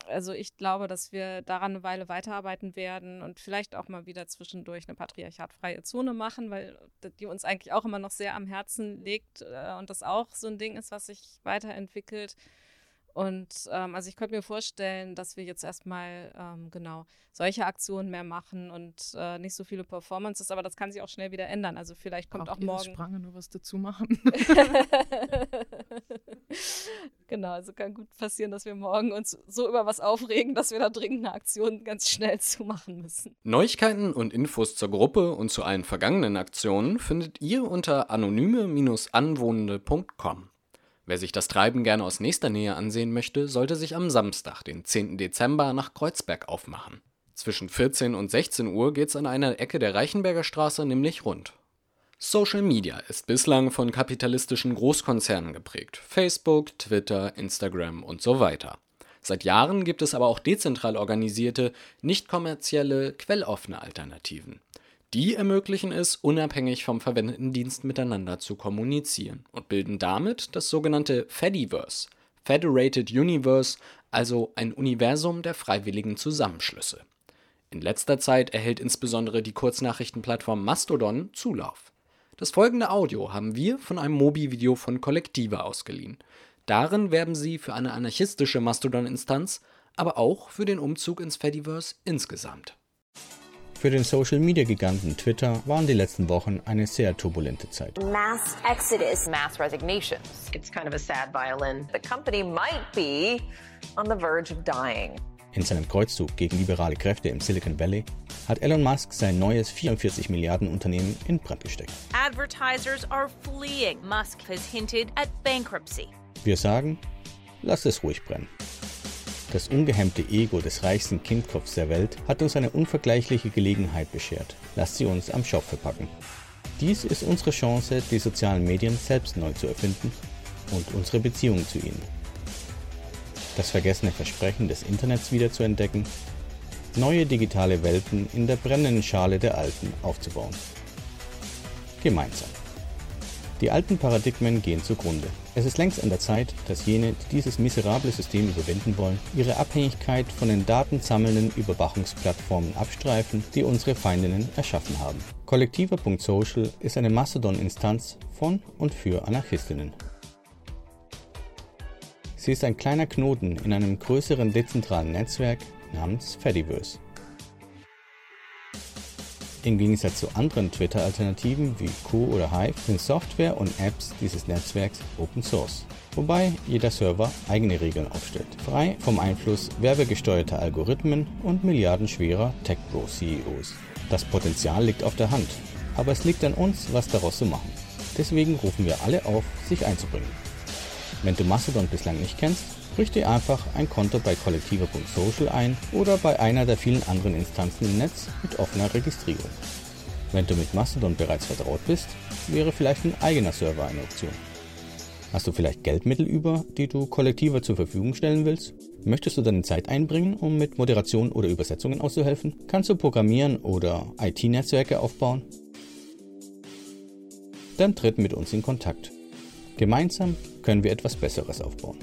Speaker 10: Also ich glaube, dass wir daran eine Weile weiterarbeiten werden und vielleicht auch mal wieder zwischendurch eine patriarchatfreie Zone machen, weil die uns eigentlich auch immer noch sehr am Herzen liegt äh, und das auch so ein Ding ist, was sich weiterentwickelt. Und ähm, also ich könnte mir vorstellen, dass wir jetzt erstmal ähm, genau solche Aktionen mehr machen und äh, nicht so viele Performances, aber das kann sich auch schnell wieder ändern. Also vielleicht kommt
Speaker 9: Braucht
Speaker 10: auch morgen.
Speaker 9: Sprange nur was dazu machen.
Speaker 10: genau, also kann gut passieren, dass wir morgen uns so über was aufregen, dass wir da dringend eine Aktion ganz schnell zumachen müssen.
Speaker 5: Neuigkeiten und Infos zur Gruppe und zu allen vergangenen Aktionen findet ihr unter anonyme-anwohnende.com. Wer sich das Treiben gerne aus nächster Nähe ansehen möchte, sollte sich am Samstag, den 10. Dezember, nach Kreuzberg aufmachen. Zwischen 14 und 16 Uhr geht's an einer Ecke der Reichenberger Straße nämlich rund. Social Media ist bislang von kapitalistischen Großkonzernen geprägt. Facebook, Twitter, Instagram und so weiter. Seit Jahren gibt es aber auch dezentral organisierte, nicht kommerzielle, quelloffene Alternativen. Die ermöglichen es, unabhängig vom verwendeten Dienst miteinander zu kommunizieren und bilden damit das sogenannte Fediverse, Federated Universe, also ein Universum der freiwilligen Zusammenschlüsse. In letzter Zeit erhält insbesondere die Kurznachrichtenplattform Mastodon Zulauf. Das folgende Audio haben wir von einem Mobi-Video von Kollektive ausgeliehen. Darin werben sie für eine anarchistische Mastodon-Instanz, aber auch für den Umzug ins Fediverse insgesamt.
Speaker 4: Für den Social-Media-Giganten Twitter waren die letzten Wochen eine sehr turbulente Zeit.
Speaker 12: Mass exodus, mass resignations. It's kind of a sad violin. The company might be on the verge of dying.
Speaker 4: In seinem Kreuzzug gegen liberale Kräfte im Silicon Valley hat Elon Musk sein neues 44 Milliarden Unternehmen in Brand gesteckt.
Speaker 13: Advertisers are fleeing. Musk has hinted at bankruptcy.
Speaker 4: Wir sagen, lass es ruhig brennen. Das ungehemmte Ego des reichsten Kindkopfs der Welt hat uns eine unvergleichliche Gelegenheit beschert. Lasst sie uns am Schopfe packen. Dies ist unsere Chance, die sozialen Medien selbst neu zu erfinden und unsere Beziehung zu ihnen. Das vergessene Versprechen des Internets wiederzuentdecken, neue digitale Welten in der brennenden Schale der alten aufzubauen. Gemeinsam. Die alten Paradigmen gehen zugrunde. Es ist längst an der Zeit, dass jene, die dieses miserable System überwinden wollen, ihre Abhängigkeit von den datensammelnden Überwachungsplattformen abstreifen, die unsere Feindinnen erschaffen haben. Kollektiver.social ist eine Mastodon-Instanz von und für Anarchistinnen. Sie ist ein kleiner Knoten in einem größeren dezentralen Netzwerk namens Fediverse. Im Gegensatz zu anderen Twitter-Alternativen wie Q oder Hive sind Software und Apps dieses Netzwerks Open Source, wobei jeder Server eigene Regeln aufstellt, frei vom Einfluss werbegesteuerter Algorithmen und milliardenschwerer Tech-Pro-CEOs. Das Potenzial liegt auf der Hand, aber es liegt an uns, was daraus zu machen. Deswegen rufen wir alle auf, sich einzubringen. Wenn du Mastodon bislang nicht kennst, Richte einfach ein Konto bei kollektiver.social ein oder bei einer der vielen anderen Instanzen im Netz mit offener Registrierung. Wenn du mit Mastodon bereits vertraut bist, wäre vielleicht ein eigener Server eine Option. Hast du vielleicht Geldmittel über, die du kollektiver zur Verfügung stellen willst? Möchtest du deine Zeit einbringen, um mit Moderation oder Übersetzungen auszuhelfen? Kannst du programmieren oder IT-Netzwerke aufbauen? Dann tritt mit uns in Kontakt. Gemeinsam können wir etwas Besseres aufbauen.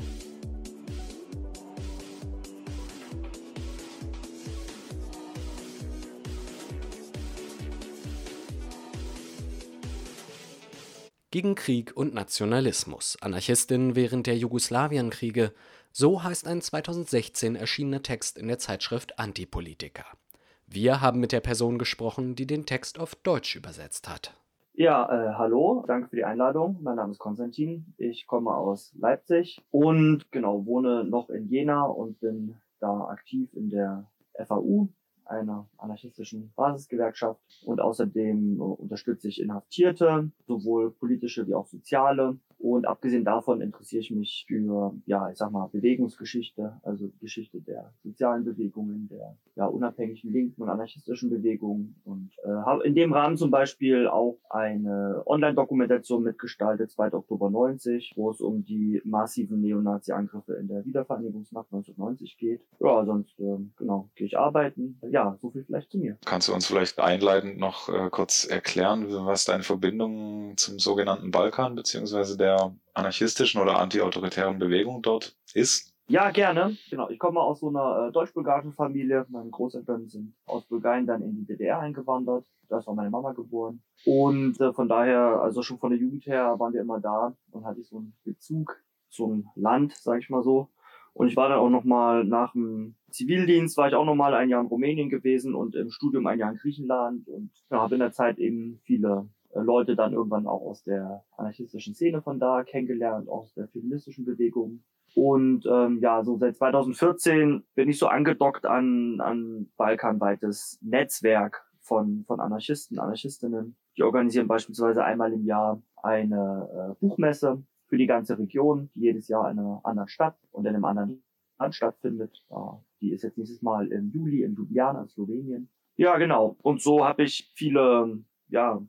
Speaker 5: Gegen Krieg und Nationalismus. Anarchistinnen während der Jugoslawienkriege. So heißt ein 2016 erschienener Text in der Zeitschrift Antipolitiker. Wir haben mit der Person gesprochen, die den Text auf Deutsch übersetzt hat.
Speaker 14: Ja, äh, hallo, danke für die Einladung. Mein Name ist Konstantin. Ich komme aus Leipzig und genau wohne noch in Jena und bin da aktiv in der FAU, einer anarchistischen Basisgewerkschaft und außerdem äh, unterstütze ich Inhaftierte, sowohl politische wie auch soziale. Und abgesehen davon interessiere ich mich für, ja, ich sag mal, Bewegungsgeschichte, also Geschichte der sozialen Bewegungen, der ja, unabhängigen linken und anarchistischen Bewegungen und äh, habe in dem Rahmen zum Beispiel auch eine Online-Dokumentation mitgestaltet, 2. Oktober 90, wo es um die massiven Neonazi-Angriffe in der Wiedervereinigungsnacht 1990 geht. Ja, sonst, äh, genau, gehe ich arbeiten. Ja, so viel vielleicht zu mir.
Speaker 6: Kannst du uns vielleicht einleitend noch äh, kurz erklären, was deine Verbindung zum sogenannten Balkan beziehungsweise der anarchistischen oder antiautoritären Bewegung dort ist?
Speaker 14: Ja, gerne. Genau. Ich komme aus so einer äh, deutsch-bulgarischen Familie. Meine Großeltern sind aus Bulgarien dann in die DDR eingewandert. Da ist auch meine Mama geboren. Und äh, von daher, also schon von der Jugend her waren wir immer da und hatte ich so einen Bezug zum Land, sage ich mal so. Und ich war dann auch noch mal nach dem Zivildienst, war ich auch noch mal ein Jahr in Rumänien gewesen und im Studium ein Jahr in Griechenland und ja, habe in der Zeit eben viele Leute dann irgendwann auch aus der anarchistischen Szene von da kennengelernt, aus der feministischen Bewegung. Und ähm, ja, so seit 2014 bin ich so angedockt an, an balkanweites Netzwerk von, von Anarchisten, Anarchistinnen. Die organisieren beispielsweise einmal im Jahr eine äh, Buchmesse für die ganze Region, die jedes Jahr in einer anderen Stadt und in einem anderen Land stattfindet. Ja, die ist jetzt nächstes Mal im Juli in Ljubljana, Slowenien. Ja, genau. Und so habe ich viele ja,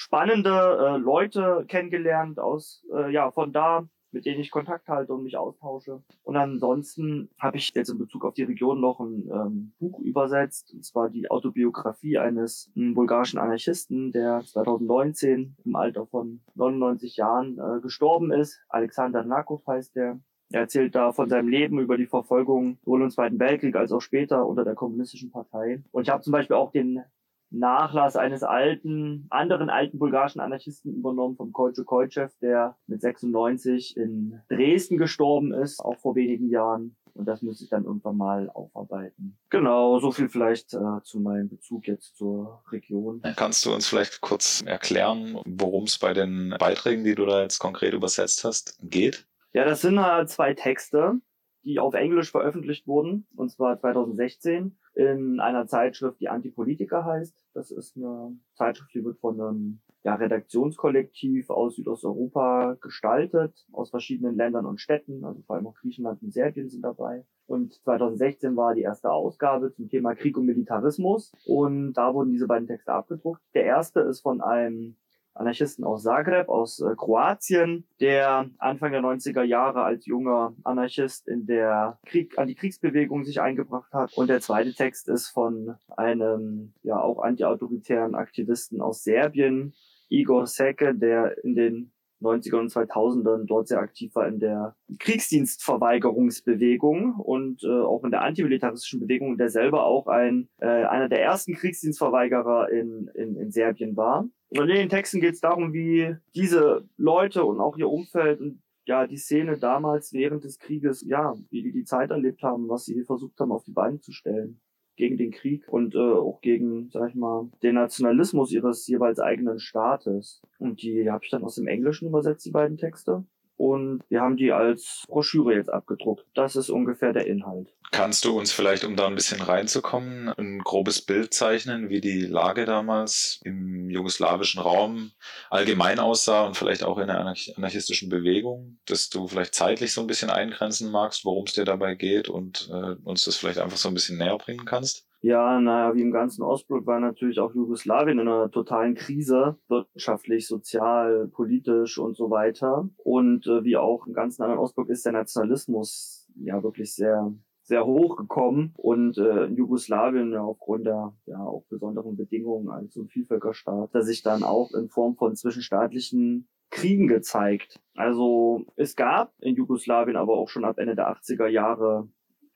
Speaker 14: spannende äh, Leute kennengelernt aus, äh, ja, von da, mit denen ich Kontakt halte und mich austausche. Und ansonsten habe ich jetzt in Bezug auf die Region noch ein ähm, Buch übersetzt, und zwar die Autobiografie eines m, bulgarischen Anarchisten, der 2019 im Alter von 99 Jahren äh, gestorben ist. Alexander Nakov heißt der. Er erzählt da von seinem Leben über die Verfolgung sowohl im Zweiten Weltkrieg als auch später unter der kommunistischen Partei. Und ich habe zum Beispiel auch den Nachlass eines alten, anderen alten bulgarischen Anarchisten übernommen, vom Koicho Koichev, der mit 96 in Dresden gestorben ist, auch vor wenigen Jahren. Und das müsste ich dann irgendwann mal aufarbeiten. Genau, so viel vielleicht äh, zu meinem Bezug jetzt zur Region.
Speaker 6: Kannst du uns vielleicht kurz erklären, worum es bei den Beiträgen, die du da jetzt konkret übersetzt hast, geht?
Speaker 14: Ja, das sind halt zwei Texte, die auf Englisch veröffentlicht wurden, und zwar 2016 in einer Zeitschrift, die Antipolitiker heißt. Das ist eine Zeitschrift, die wird von einem ja, Redaktionskollektiv aus Südosteuropa gestaltet, aus verschiedenen Ländern und Städten, also vor allem auch Griechenland und Serbien sind dabei. Und 2016 war die erste Ausgabe zum Thema Krieg und Militarismus und da wurden diese beiden Texte abgedruckt. Der erste ist von einem Anarchisten aus Zagreb, aus äh, Kroatien, der Anfang der 90er Jahre als junger Anarchist in der Krieg, Antikriegsbewegung sich eingebracht hat. Und der zweite Text ist von einem, ja, auch antiautoritären Aktivisten aus Serbien, Igor Seke, der in den 90er und 2000ern dort sehr aktiv war in der Kriegsdienstverweigerungsbewegung und äh, auch in der antimilitaristischen Bewegung, der selber auch ein äh, einer der ersten Kriegsdienstverweigerer in, in, in Serbien war. Und in den Texten geht es darum, wie diese Leute und auch ihr Umfeld und ja, die Szene damals während des Krieges, ja, wie die die Zeit erlebt haben, was sie versucht haben, auf die Beine zu stellen gegen den Krieg und äh, auch gegen, sag ich mal, den Nationalismus ihres jeweils eigenen Staates. Und die habe ich dann aus dem Englischen übersetzt, die beiden Texte und wir haben die als Broschüre jetzt abgedruckt. Das ist ungefähr der Inhalt.
Speaker 6: Kannst du uns vielleicht, um da ein bisschen reinzukommen, ein grobes Bild zeichnen, wie die Lage damals im jugoslawischen Raum allgemein aussah und vielleicht auch in der anarchistischen Bewegung, dass du vielleicht zeitlich so ein bisschen eingrenzen magst, worum es dir dabei geht und äh, uns das vielleicht einfach so ein bisschen näher bringen kannst?
Speaker 14: Ja, naja, wie im ganzen Ostblock war natürlich auch Jugoslawien in einer totalen Krise, wirtschaftlich, sozial, politisch und so weiter. Und äh, wie auch im ganzen anderen Ostblock ist der Nationalismus ja wirklich sehr sehr hoch gekommen und äh, in Jugoslawien ja, aufgrund der ja auch besonderen Bedingungen als so ein Vielvölkerstaat, der sich dann auch in Form von zwischenstaatlichen Kriegen gezeigt. Also es gab in Jugoslawien aber auch schon ab Ende der 80er Jahre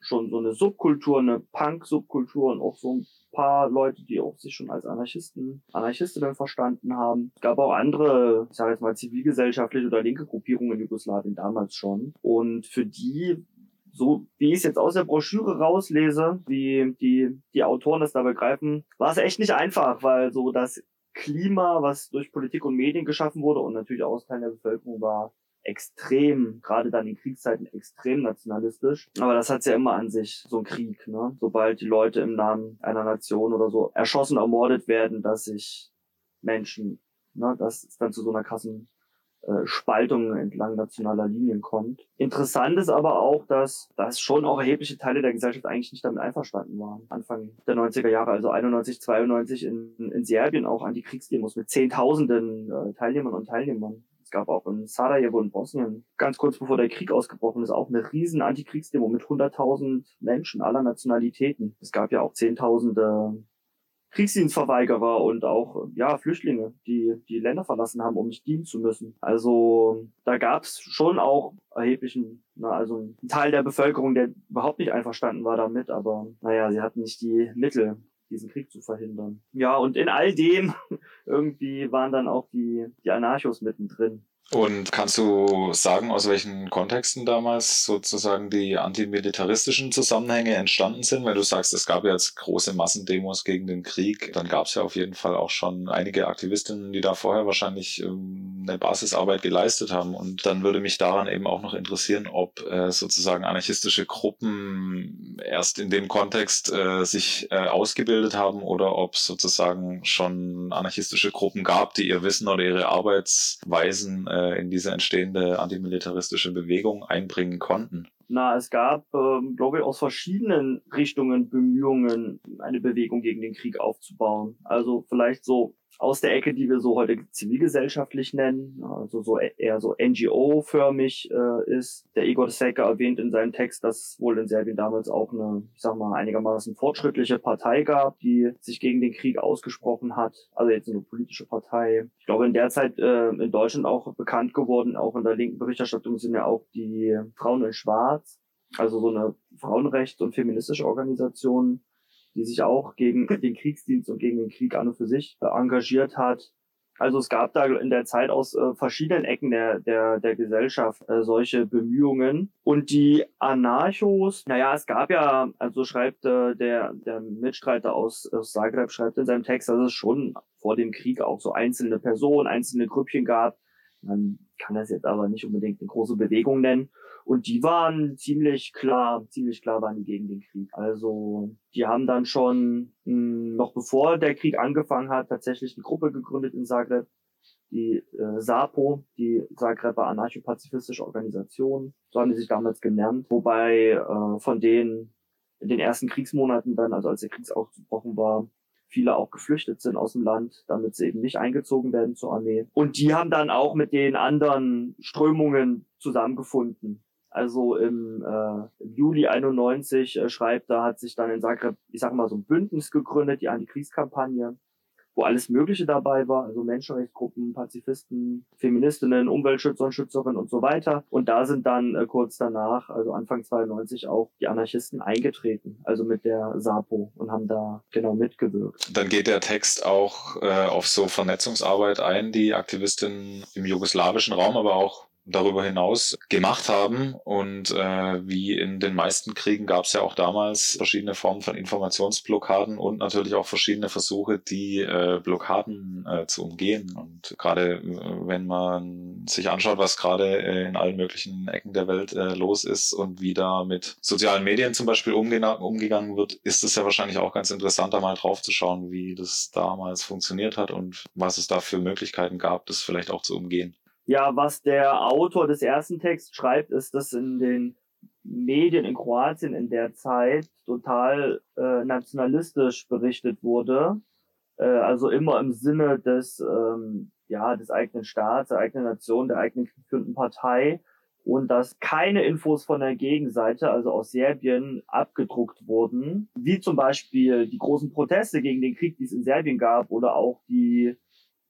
Speaker 14: schon so eine Subkultur, eine Punk-Subkultur und auch so ein paar Leute, die auch sich schon als Anarchisten, Anarchistinnen verstanden haben. Es gab auch andere, ich sage jetzt mal zivilgesellschaftliche oder linke Gruppierungen in Jugoslawien damals schon. Und für die so wie ich es jetzt aus der Broschüre rauslese, wie die, die Autoren das da begreifen, war es echt nicht einfach, weil so das Klima, was durch Politik und Medien geschaffen wurde und natürlich auch aus Teilen der Bevölkerung war, extrem, gerade dann in Kriegszeiten, extrem nationalistisch. Aber das hat's ja immer an sich, so ein Krieg, ne? Sobald die Leute im Namen einer Nation oder so erschossen, ermordet werden, dass sich Menschen, ne, dass es dann zu so einer krassen äh, Spaltung entlang nationaler Linien kommt. Interessant ist aber auch, dass, dass schon auch erhebliche Teile der Gesellschaft eigentlich nicht damit einverstanden waren. Anfang der 90er Jahre, also 91, 92 in, in Serbien auch Antikriegsdemos mit Zehntausenden äh, Teilnehmern und Teilnehmern gab auch in Sarajevo in Bosnien, ganz kurz bevor der Krieg ausgebrochen ist, auch eine riesen Antikriegsdemo mit 100.000 Menschen aller Nationalitäten. Es gab ja auch Zehntausende Kriegsdienstverweigerer und auch ja Flüchtlinge, die die Länder verlassen haben, um nicht dienen zu müssen. Also da gab es schon auch erheblichen, na, also ein Teil der Bevölkerung, der überhaupt nicht einverstanden war damit, aber naja, sie hatten nicht die Mittel, diesen Krieg zu verhindern. Ja, und in all dem irgendwie waren dann auch die, die Anarchos mittendrin.
Speaker 6: Und kannst du sagen, aus welchen Kontexten damals sozusagen die antimilitaristischen Zusammenhänge entstanden sind? Weil du sagst, es gab ja jetzt große Massendemos gegen den Krieg. Dann gab es ja auf jeden Fall auch schon einige Aktivistinnen, die da vorher wahrscheinlich ähm, eine Basisarbeit geleistet haben. Und dann würde mich daran eben auch noch interessieren, ob äh, sozusagen anarchistische Gruppen erst in dem Kontext äh, sich äh, ausgebildet haben oder ob es sozusagen schon anarchistische Gruppen gab, die ihr Wissen oder ihre Arbeitsweisen äh, in diese entstehende antimilitaristische Bewegung einbringen konnten?
Speaker 14: Na, es gab, ähm, glaube ich, aus verschiedenen Richtungen Bemühungen, eine Bewegung gegen den Krieg aufzubauen. Also vielleicht so aus der Ecke, die wir so heute zivilgesellschaftlich nennen, also so e-, eher so NGO-förmig äh, ist. Der Igor Secker erwähnt in seinem Text, dass es wohl in Serbien damals auch eine, ich sag mal, einigermaßen fortschrittliche Partei gab, die sich gegen den Krieg ausgesprochen hat. Also jetzt eine politische Partei. Ich glaube, in der Zeit äh, in Deutschland auch bekannt geworden, auch in der linken Berichterstattung sind ja auch die Frauen in Schwarz, also so eine Frauenrechts- und feministische Organisation, die sich auch gegen den Kriegsdienst und gegen den Krieg an und für sich äh, engagiert hat. Also es gab da in der Zeit aus äh, verschiedenen Ecken der, der, der Gesellschaft äh, solche Bemühungen. Und die Anarchos, naja, es gab ja, also schreibt äh, der, der Mitstreiter aus, aus Zagreb, schreibt in seinem Text, dass es schon vor dem Krieg auch so einzelne Personen, einzelne Grüppchen gab. Man kann das jetzt aber nicht unbedingt eine große Bewegung nennen. Und die waren ziemlich klar, ziemlich klar waren die gegen den Krieg. Also die haben dann schon mh, hm, noch bevor der Krieg angefangen hat, tatsächlich eine Gruppe gegründet in Zagreb, die äh, SAPO, die Zagreber anarcho-pazifistische Organisation, so haben die sich damals genannt, wobei äh, von denen in den ersten Kriegsmonaten dann, also als der Krieg ausgebrochen war, viele auch geflüchtet sind aus dem Land, damit sie eben nicht eingezogen werden zur Armee. Und die haben dann auch mit den anderen Strömungen zusammengefunden. Also im, äh, im Juli 91 äh, schreibt, da hat sich dann in Zagreb, ich sag mal, so ein Bündnis gegründet, die Antikriegskampagne wo alles Mögliche dabei war, also Menschenrechtsgruppen, Pazifisten, Feministinnen, Umweltschützer und Schützerinnen und so weiter. Und da sind dann äh, kurz danach, also Anfang 92 auch die Anarchisten eingetreten, also mit der SAPO und haben da genau mitgewirkt.
Speaker 6: Dann geht der Text auch äh, auf so Vernetzungsarbeit ein, die Aktivistinnen im jugoslawischen Raum, aber auch darüber hinaus gemacht haben. Und äh, wie in den meisten Kriegen gab es ja auch damals verschiedene Formen von Informationsblockaden und natürlich auch verschiedene Versuche, die äh, Blockaden äh, zu umgehen. Und gerade äh, wenn man sich anschaut, was gerade äh, in allen möglichen Ecken der Welt äh, los ist und wie da mit sozialen Medien zum Beispiel umgegangen wird, ist es ja wahrscheinlich auch ganz interessant, da mal drauf zu schauen, wie das damals funktioniert hat und was es da für Möglichkeiten gab, das vielleicht auch zu umgehen.
Speaker 14: Ja, was der Autor des ersten Texts schreibt, ist, dass in den Medien in Kroatien in der Zeit total äh, nationalistisch berichtet wurde. Äh, also immer im Sinne des, ähm, ja, des eigenen Staats, der eigenen Nation, der eigenen geführten Partei und dass keine Infos von der Gegenseite, also aus Serbien, abgedruckt wurden, wie zum Beispiel die großen Proteste gegen den Krieg, die es in Serbien gab, oder auch die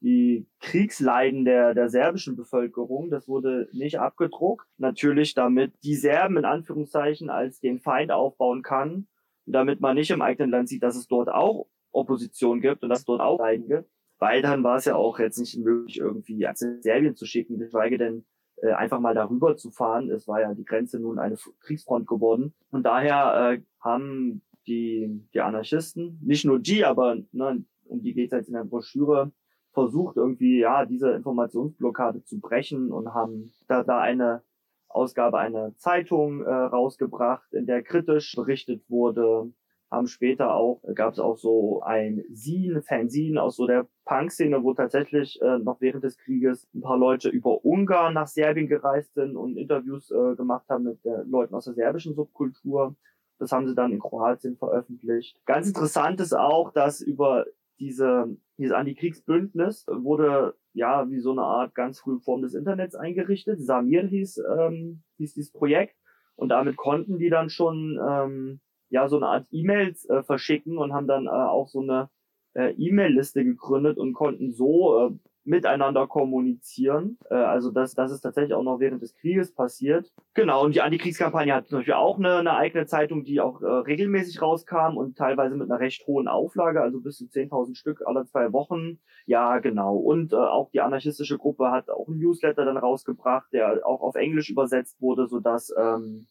Speaker 14: die Kriegsleiden der, der serbischen Bevölkerung. Das wurde nicht abgedruckt. Natürlich, damit die Serben in Anführungszeichen als den Feind aufbauen kann, damit man nicht im eigenen Land sieht, dass es dort auch Opposition gibt und dass es dort auch Leiden gibt. Weil dann war es ja auch jetzt nicht möglich, irgendwie als Serbien zu schicken, geschweige denn äh, einfach mal darüber zu fahren. Es war ja die Grenze nun eine Kriegsfront geworden. Und daher äh, haben die, die Anarchisten, nicht nur die, aber ne, um die geht es jetzt in der Broschüre, versucht irgendwie ja diese Informationsblockade zu brechen und haben da, da eine Ausgabe einer Zeitung äh, rausgebracht, in der kritisch berichtet wurde. Haben später auch, gab es auch so ein Zine, Fanzine aus so der Punk-Szene, wo tatsächlich äh, noch während des Krieges ein paar Leute über Ungarn nach Serbien gereist sind und Interviews äh, gemacht haben mit äh, Leuten aus der serbischen Subkultur. Das haben sie dann in Kroatien veröffentlicht. Ganz interessant ist auch, dass über diese, dieses Antikriegsbündnis wurde ja wie so eine Art ganz frühe Form des Internets eingerichtet. Samir hieß, ähm, hieß dieses Projekt und damit konnten die dann schon ähm, ja so eine Art E-Mails äh, verschicken und haben dann äh, auch so eine äh, E-Mail-Liste gegründet und konnten so äh, miteinander kommunizieren. Äh, also das, das ist tatsächlich auch noch während des Krieges passiert. Genau, und die Antikriegskampagne hat zum Beispiel auch eine, eine eigene Zeitung, die auch äh, regelmäßig rauskam und teilweise mit einer recht hohen Auflage, also bis zu 10.000 Stück alle zwei Wochen. Ja, genau. Und äh, auch die anarchistische Gruppe hat auch einen Newsletter dann rausgebracht, der auch auf Englisch übersetzt wurde, sodass ähm,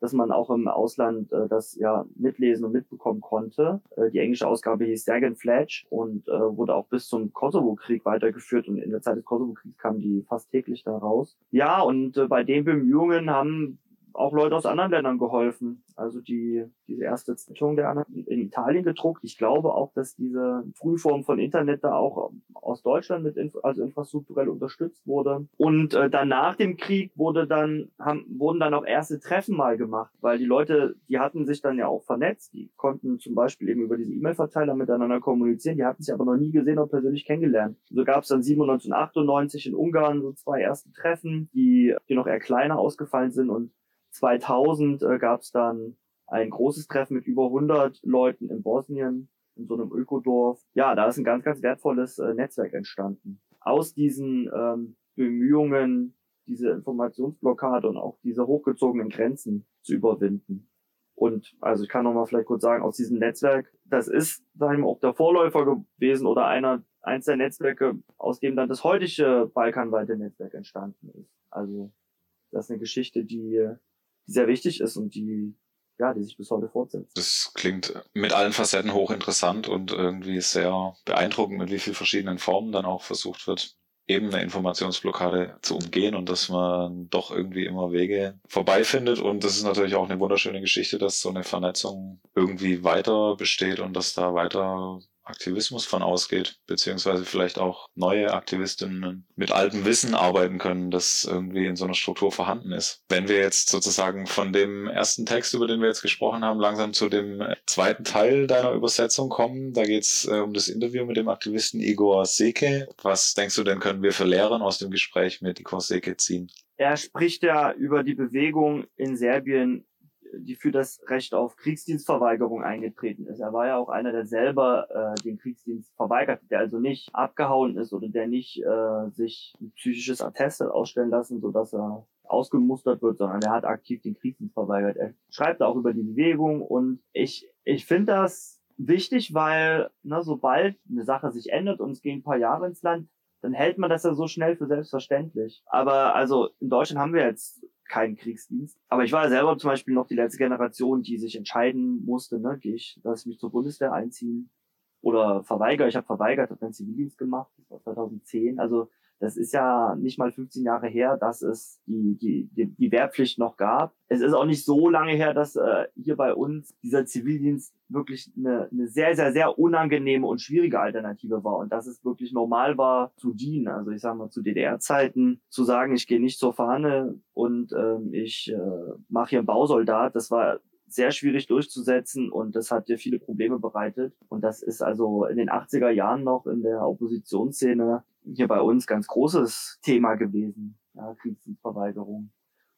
Speaker 14: dass man auch im Ausland äh, das ja mitlesen und mitbekommen konnte. Äh, die englische Ausgabe hieß Sergen Fledge und äh, wurde auch bis zum Kosovo-Krieg weitergeführt und in der Zeit des Kosovo-Kriegs kam die fast täglich da raus. Ja, und äh, bei den Bemühungen haben auch Leute aus anderen Ländern geholfen. Also die, diese erste Zeitung der in Italien gedruckt. Ich glaube auch, dass diese Frühform von Internet da auch aus Deutschland mit Inf also infrastrukturell unterstützt wurde. Und äh, dann nach dem Krieg wurde dann, haben, wurden dann auch erste Treffen mal gemacht, weil die Leute, die hatten sich dann ja auch vernetzt. Die konnten zum Beispiel eben über diesen E-Mail-Verteiler miteinander kommunizieren. Die hatten sich aber noch nie gesehen oder persönlich kennengelernt. So gab es dann 1998 in Ungarn so zwei erste Treffen, die, die noch eher kleiner ausgefallen sind und 2000 äh, gab es dann ein großes Treffen mit über 100 Leuten in Bosnien, in so einem Ökodorf. Ja, da ist ein ganz, ganz wertvolles äh, Netzwerk entstanden. Aus diesen ähm, Bemühungen, diese Informationsblockade und auch diese hochgezogenen Grenzen zu überwinden. Und also ich kann noch mal vielleicht kurz sagen, aus diesem Netzwerk, das ist wir, auch der Vorläufer gewesen oder einer eins der Netzwerke, aus dem dann das heutige balkanweite Netzwerk entstanden ist. Also das ist eine Geschichte, die die sehr wichtig ist und die ja, die sich bis heute fortsetzt.
Speaker 6: Das klingt mit allen Facetten hochinteressant und irgendwie sehr beeindruckend, mit wie vielen verschiedenen Formen dann auch versucht wird, eben eine Informationsblockade zu umgehen und dass man doch irgendwie immer Wege vorbeifindet. Und das ist natürlich auch eine wunderschöne Geschichte, dass so eine Vernetzung irgendwie weiter besteht und dass da weiter Aktivismus von ausgeht, beziehungsweise vielleicht auch neue Aktivistinnen mit altem Wissen arbeiten können, das irgendwie in so einer Struktur vorhanden ist. Wenn wir jetzt sozusagen von dem ersten Text, über den wir jetzt gesprochen haben, langsam zu dem zweiten Teil deiner Übersetzung kommen, da geht es äh, um das Interview mit dem Aktivisten Igor Seke. Was denkst du denn, können wir für Lehren aus dem Gespräch mit Igor Seke ziehen?
Speaker 14: Er spricht ja über die Bewegung in Serbien die für das Recht auf Kriegsdienstverweigerung eingetreten ist. Er war ja auch einer, der selber äh, den Kriegsdienst verweigert, der also nicht abgehauen ist oder der nicht äh, sich ein psychisches Attest ausstellen lassen, sodass er ausgemustert wird, sondern er hat aktiv den Kriegsdienst verweigert. Er schreibt auch über die Bewegung und ich, ich finde das wichtig, weil ne, sobald eine Sache sich ändert und es gehen ein paar Jahre ins Land, dann hält man das ja so schnell für selbstverständlich. Aber also in Deutschland haben wir jetzt keinen Kriegsdienst. Aber ich war selber zum Beispiel noch die letzte Generation, die sich entscheiden musste, ne, gehe ich, lass ich mich zur Bundeswehr einziehen oder verweigere. Ich habe verweigert, habe dann Zivildienst gemacht, das war 2010. Also das ist ja nicht mal 15 Jahre her, dass es die, die, die, die Wehrpflicht noch gab. Es ist auch nicht so lange her, dass äh, hier bei uns dieser Zivildienst wirklich eine, eine sehr, sehr, sehr unangenehme und schwierige Alternative war und dass es wirklich normal war zu dienen. Also ich sage mal zu DDR-Zeiten zu sagen, ich gehe nicht zur Fahne und ähm, ich äh, mache hier einen Bausoldat, das war sehr schwierig durchzusetzen und das hat dir viele Probleme bereitet. Und das ist also in den 80er Jahren noch in der Oppositionsszene hier bei uns ganz großes Thema gewesen, ja, Kriegsdienstverweigerung.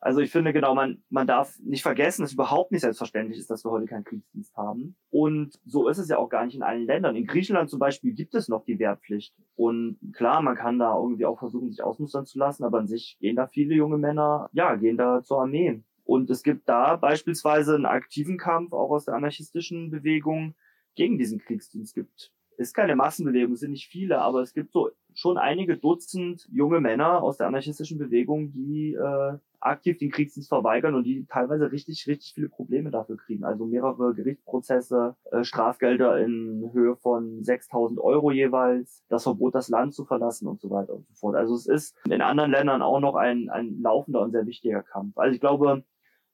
Speaker 14: Also ich finde genau, man, man darf nicht vergessen, dass überhaupt nicht selbstverständlich ist, dass wir heute keinen Kriegsdienst haben. Und so ist es ja auch gar nicht in allen Ländern. In Griechenland zum Beispiel gibt es noch die Wehrpflicht. Und klar, man kann da irgendwie auch versuchen, sich ausmustern zu lassen, aber an sich gehen da viele junge Männer, ja, gehen da zur Armee. Und es gibt da beispielsweise einen aktiven Kampf auch aus der anarchistischen Bewegung gegen diesen Kriegsdienst. Es gibt ist keine Massenbewegung, sind nicht viele, aber es gibt so schon einige Dutzend junge Männer aus der anarchistischen Bewegung, die äh, aktiv den Kriegsdienst verweigern und die teilweise richtig, richtig viele Probleme dafür kriegen. Also mehrere Gerichtsprozesse, äh, Strafgelder in Höhe von 6000 Euro jeweils, das Verbot, das Land zu verlassen und so weiter und so fort. Also es ist in anderen Ländern auch noch ein, ein laufender und sehr wichtiger Kampf. Also ich glaube,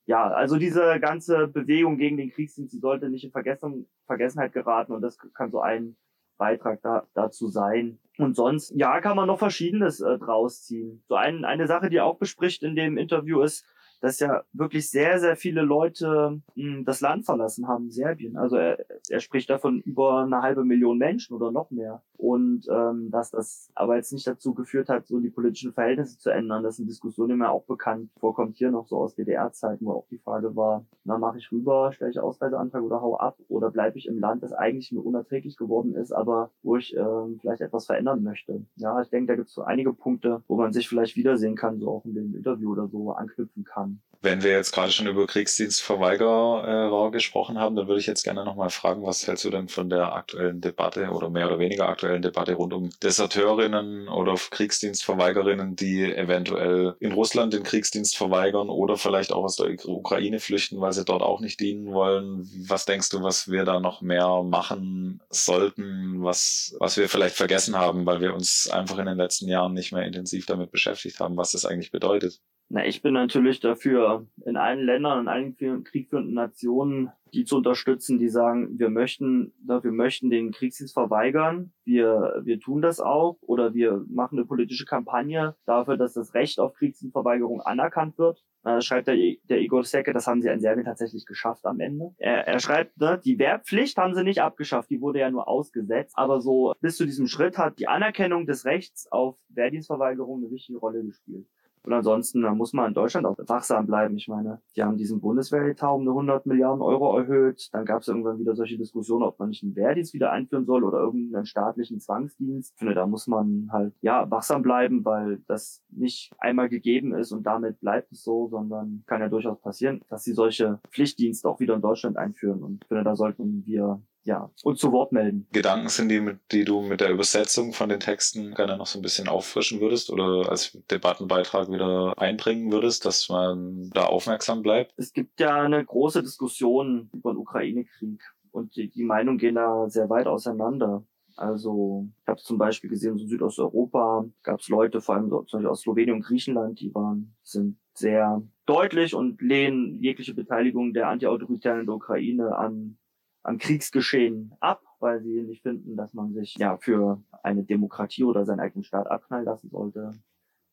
Speaker 14: ja, also diese ganze Bewegung gegen den Kriegsdienst, die sollte nicht in Vergessen, Vergessenheit geraten und das kann so ein Beitrag da, dazu sein. Und sonst, ja, kann man noch Verschiedenes äh, draus ziehen. So ein, eine Sache, die auch bespricht in dem Interview ist, dass ja wirklich sehr, sehr viele Leute mh, hm, das Land verlassen haben, Serbien. Also er, er spricht davon über eine halbe Million Menschen oder noch mehr. Und ähm, dass das aber jetzt nicht dazu geführt hat, so die politischen Verhältnisse zu ändern. Das sind Diskussionen die mir auch bekannt. Vorkommt hier noch so aus DDR-Zeiten, wo auch die Frage war, na, mache ich rüber, stelle ich Ausreiseantrag oder hau ab oder bleibe ich im Land, das eigentlich mir unerträglich geworden ist, aber wo ich ähm, vielleicht etwas verändern möchte. Ja, ich denke, da gibt es so einige Punkte, wo man sich vielleicht wiedersehen kann, so auch in dem Interview oder so anknüpfen kann.
Speaker 6: Wenn wir jetzt gerade schon über Kriegsdienstverweigerer gesprochen haben, dann würde ich jetzt gerne nochmal fragen, was hältst du denn von der aktuellen Debatte oder mehr oder weniger aktuellen Debatte rund um Deserteurinnen oder Kriegsdienstverweigerinnen, die eventuell in Russland den Kriegsdienst verweigern oder vielleicht auch aus der Ukraine flüchten, weil sie dort auch nicht dienen wollen. Was denkst du, was wir da noch mehr machen sollten, was, was wir vielleicht vergessen haben, weil wir uns einfach in den letzten Jahren nicht mehr intensiv damit beschäftigt haben, was das eigentlich bedeutet?
Speaker 14: Na, ich bin natürlich dafür, in allen Ländern, in allen kriegführenden Nationen, die zu unterstützen, die sagen, wir möchten, wir möchten den Kriegsdienst verweigern. Wir, wir tun das auch oder wir machen eine politische Kampagne dafür, dass das Recht auf Kriegsdienstverweigerung anerkannt wird. Das schreibt der, der Igor Seke, das haben sie in Serbien tatsächlich geschafft am Ende. Er, er schreibt, ne, die Wehrpflicht haben sie nicht abgeschafft, die wurde ja nur ausgesetzt. Aber so bis zu diesem Schritt hat die Anerkennung des Rechts auf Wehrdienstverweigerung eine wichtige Rolle gespielt. Und ansonsten da muss man in Deutschland auch wachsam bleiben. Ich meine, die haben diesen Bundeswehretat um eine 100 Milliarden Euro erhöht. Dann gab es irgendwann wieder solche Diskussionen, ob man nicht einen Wehrdienst wieder einführen soll oder irgendeinen staatlichen Zwangsdienst. Ich finde, da muss man halt, ja, wachsam bleiben, weil das nicht einmal gegeben ist und damit bleibt es so, sondern kann ja durchaus passieren, dass sie solche Pflichtdienste auch wieder in Deutschland einführen. Und ich finde, da sollten wir ja, und zu Wort melden.
Speaker 6: Gedanken sind die, mit, die du mit der Übersetzung von den Texten gerne noch so ein bisschen auffrischen würdest oder als Debattenbeitrag wieder einbringen würdest, dass man da aufmerksam bleibt?
Speaker 14: Es gibt ja eine große Diskussion über den Ukraine-Krieg und die, die Meinungen gehen da sehr weit auseinander. Also ich habe zum Beispiel gesehen, so in Südosteuropa gab es Leute, vor allem so, zum Beispiel aus Slowenien und Griechenland, die waren, sind sehr deutlich und lehnen jegliche Beteiligung der Antiautoritären in der Ukraine an am Kriegsgeschehen ab weil sie nicht finden, dass man sich ja für eine Demokratie oder seinen eigenen Staat abknallen lassen sollte.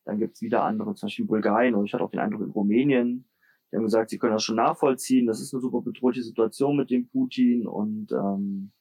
Speaker 14: Dann gibt's wieder andere, zum Beispiel Bulgarien und ich hatte auch den Eindruck in Rumänien, die haben gesagt, sie können das schon nachvollziehen, das ist eine super bedrohliche Situation mit dem Putin und ähm,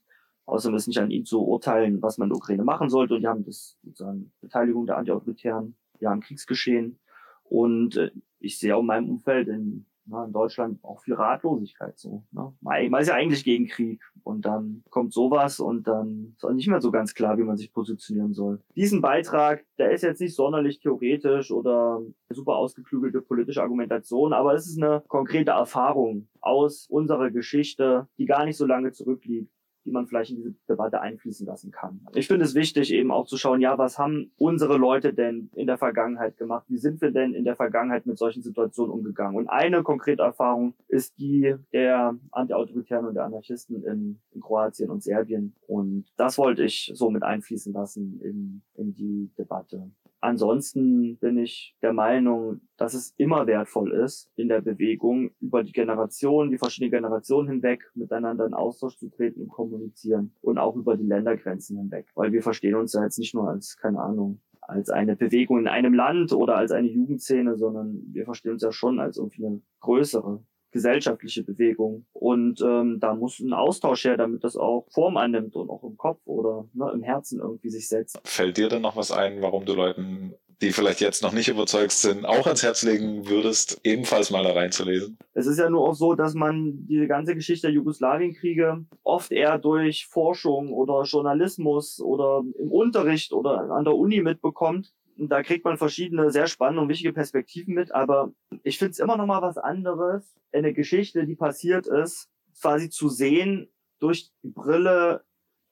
Speaker 14: außerdem ist nicht an ihn zu urteilen, was man in der Ukraine machen sollte. Und die haben das sozusagen Beteiligung der Antiautoritären ja am Kriegsgeschehen. Und äh, ich sehe auch in meinem Umfeld in na, in Deutschland auch viel Ratlosigkeit so. Ne? Man ist ja eigentlich gegen Krieg und dann kommt sowas und dann ist auch nicht mehr so ganz klar, wie man sich positionieren soll. Diesen Beitrag, der ist jetzt nicht sonderlich theoretisch oder super ausgeklügelte politische Argumentation, aber es ist eine konkrete Erfahrung aus unserer Geschichte, die gar nicht so lange zurückliegt die man vielleicht in diese Debatte einfließen lassen kann. Ich finde es wichtig, eben auch zu schauen, ja, was haben unsere Leute denn in der Vergangenheit gemacht? Wie sind wir denn in der Vergangenheit mit solchen Situationen umgegangen? Und eine konkrete Erfahrung ist die der Antiautoritären und der Anarchisten in, in Kroatien und Serbien. Und das wollte ich so mit einfließen lassen in, in die Debatte. Ansonsten bin ich der Meinung, dass es immer wertvoll ist, in der Bewegung über die Generationen, die verschiedenen Generationen hinweg miteinander in Austausch zu treten und kommunizieren und auch über die Ländergrenzen hinweg. Weil wir verstehen uns ja jetzt nicht nur als, keine Ahnung, als eine Bewegung in einem Land oder als eine Jugendszene, sondern wir verstehen uns ja schon als irgendwie eine größere gesellschaftliche Bewegung. Und ähm, da muss ein Austausch her, damit das auch Form annimmt und auch im Kopf oder ne, im Herzen irgendwie sich setzt.
Speaker 6: Fällt dir denn noch was ein, warum du Leuten, die vielleicht jetzt noch nicht überzeugt sind, auch ans Herz legen würdest, ebenfalls mal da reinzulesen?
Speaker 14: Es ist ja nur auch so, dass man diese ganze Geschichte der Jugoslawienkriege oft eher durch Forschung oder Journalismus oder im Unterricht oder an der Uni mitbekommt da kriegt man verschiedene sehr spannende und wichtige Perspektiven mit, aber ich finde es immer noch mal was anderes, eine Geschichte, die passiert ist, quasi zu sehen durch die Brille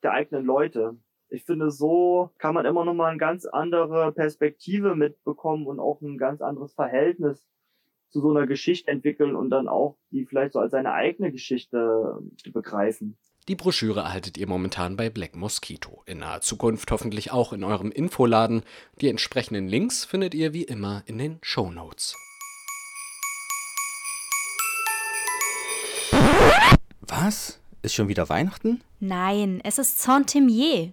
Speaker 14: der eigenen Leute. Ich finde, so kann man immer noch mal eine ganz andere Perspektive mitbekommen und auch ein ganz anderes Verhältnis zu so einer Geschichte entwickeln und dann auch die vielleicht so als seine eigene Geschichte begreifen.
Speaker 5: Die Broschüre erhaltet ihr momentan bei Black Mosquito. In naher Zukunft hoffentlich auch in eurem Infoladen. Die entsprechenden Links findet ihr wie immer in den Show Notes.
Speaker 4: Was? Ist schon wieder Weihnachten?
Speaker 15: Nein, es ist Saint-Timier.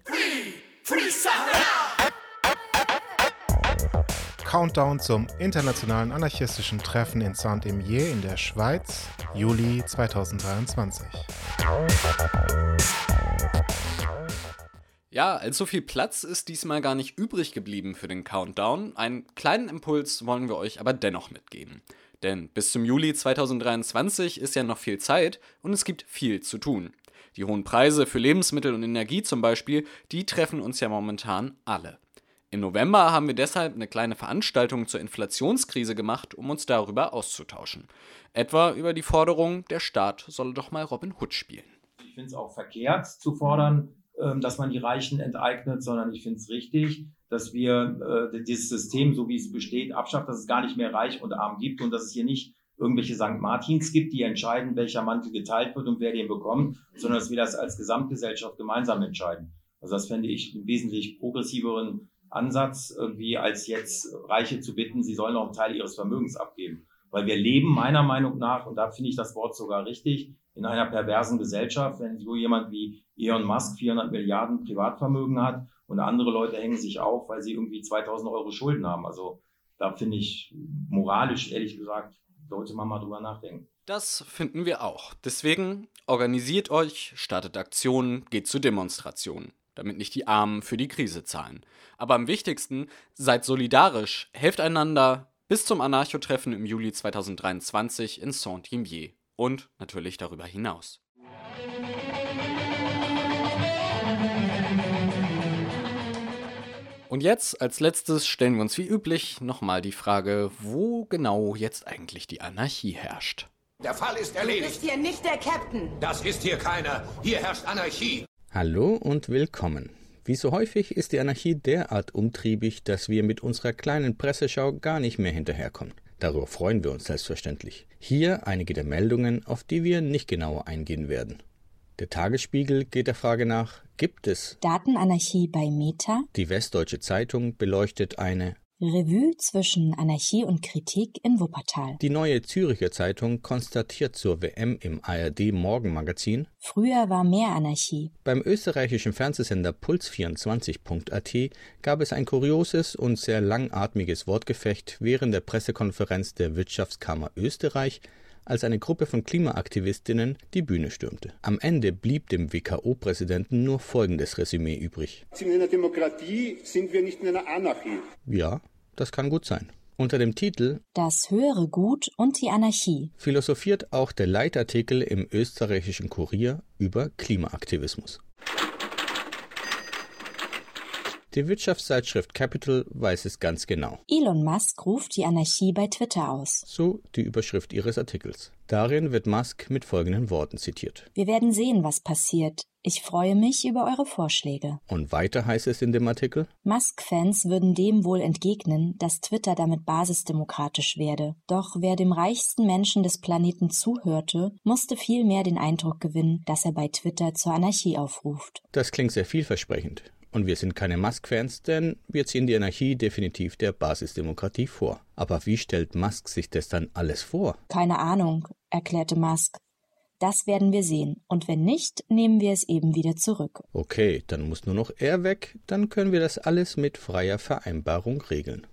Speaker 16: Countdown zum internationalen anarchistischen Treffen in Saint-Imier in der Schweiz, Juli 2023.
Speaker 5: Ja, allzu viel Platz ist diesmal gar nicht übrig geblieben für den Countdown. Einen kleinen Impuls wollen wir euch aber dennoch mitgeben. Denn bis zum Juli 2023 ist ja noch viel Zeit und es gibt viel zu tun. Die hohen Preise für Lebensmittel und Energie zum Beispiel, die treffen uns ja momentan alle. Im November haben wir deshalb eine kleine Veranstaltung zur Inflationskrise gemacht, um uns darüber auszutauschen. Etwa über die Forderung, der Staat solle doch mal Robin Hood spielen.
Speaker 17: Ich finde es auch verkehrt zu fordern, ähm, dass man die Reichen enteignet, sondern ich finde es richtig, dass wir äh, dieses System, so wie es besteht, abschafft, dass es gar nicht mehr reich und arm gibt und dass es hier nicht irgendwelche St. Martins gibt, die entscheiden, welcher Mantel geteilt wird und wer den bekommt, sondern dass wir das als Gesamtgesellschaft gemeinsam entscheiden. Also das fände ich einen wesentlich progressiveren Ansatz, irgendwie als jetzt Reiche zu bitten, sie sollen noch einen Teil ihres Vermögens abgeben. Weil wir leben meiner Meinung nach, und da finde ich das Wort sogar richtig, in einer perversen Gesellschaft, wenn so jemand wie Elon Musk 400 Milliarden Privatvermögen hat und andere Leute hängen sich auf, weil sie irgendwie 2000 Euro Schulden haben. Also da finde ich moralisch, ehrlich gesagt, sollte man mal drüber nachdenken.
Speaker 5: Das finden wir auch. Deswegen organisiert euch, startet Aktionen, geht zu Demonstrationen damit nicht die Armen für die Krise zahlen. Aber am wichtigsten, seid solidarisch, helft einander bis zum Anarcho-Treffen im Juli 2023 in Saint-Imier und natürlich darüber hinaus. Und jetzt als letztes stellen wir uns wie üblich nochmal die Frage, wo genau jetzt eigentlich die Anarchie herrscht.
Speaker 18: Der Fall ist erledigt.
Speaker 19: Du bist hier nicht der Captain.
Speaker 18: Das ist hier keiner. Hier herrscht Anarchie.
Speaker 4: Hallo und willkommen. Wie so häufig ist die Anarchie derart umtriebig, dass wir mit unserer kleinen Presseschau gar nicht mehr hinterherkommen. Darüber freuen wir uns selbstverständlich. Hier einige der Meldungen, auf die wir nicht genauer eingehen werden. Der Tagesspiegel geht der Frage nach, gibt es
Speaker 15: Datenanarchie bei Meta?
Speaker 4: Die Westdeutsche Zeitung beleuchtet eine
Speaker 15: Revue zwischen Anarchie und Kritik in Wuppertal.
Speaker 4: Die Neue Züricher Zeitung konstatiert zur WM im ARD Morgenmagazin
Speaker 15: Früher war mehr Anarchie.
Speaker 4: Beim österreichischen Fernsehsender Puls24.at gab es ein kurioses und sehr langatmiges Wortgefecht während der Pressekonferenz der Wirtschaftskammer Österreich, als eine Gruppe von Klimaaktivistinnen die Bühne stürmte. Am Ende blieb dem WKO-Präsidenten nur folgendes Resümee übrig.
Speaker 19: In einer Demokratie sind wir nicht in einer Anarchie.
Speaker 4: Ja, das kann gut sein. Unter dem Titel
Speaker 15: Das höhere Gut und die Anarchie
Speaker 4: philosophiert auch der Leitartikel im österreichischen Kurier über Klimaaktivismus. Die Wirtschaftszeitschrift Capital weiß es ganz genau.
Speaker 15: Elon Musk ruft die Anarchie bei Twitter aus.
Speaker 4: So die Überschrift ihres Artikels. Darin wird Musk mit folgenden Worten zitiert.
Speaker 15: Wir werden sehen, was passiert. Ich freue mich über eure Vorschläge.
Speaker 4: Und weiter heißt es in dem Artikel,
Speaker 15: Musk-Fans würden dem wohl entgegnen, dass Twitter damit basisdemokratisch werde. Doch wer dem reichsten Menschen des Planeten zuhörte, musste vielmehr den Eindruck gewinnen, dass er bei Twitter zur Anarchie aufruft.
Speaker 4: Das klingt sehr vielversprechend. Und wir sind keine Musk-Fans, denn wir ziehen die Anarchie definitiv der Basisdemokratie vor. Aber wie stellt Musk sich das dann alles vor?
Speaker 15: Keine Ahnung, erklärte Musk. Das werden wir sehen. Und wenn nicht, nehmen wir es eben wieder zurück.
Speaker 4: Okay, dann muss nur noch er weg, dann können wir das alles mit freier Vereinbarung regeln.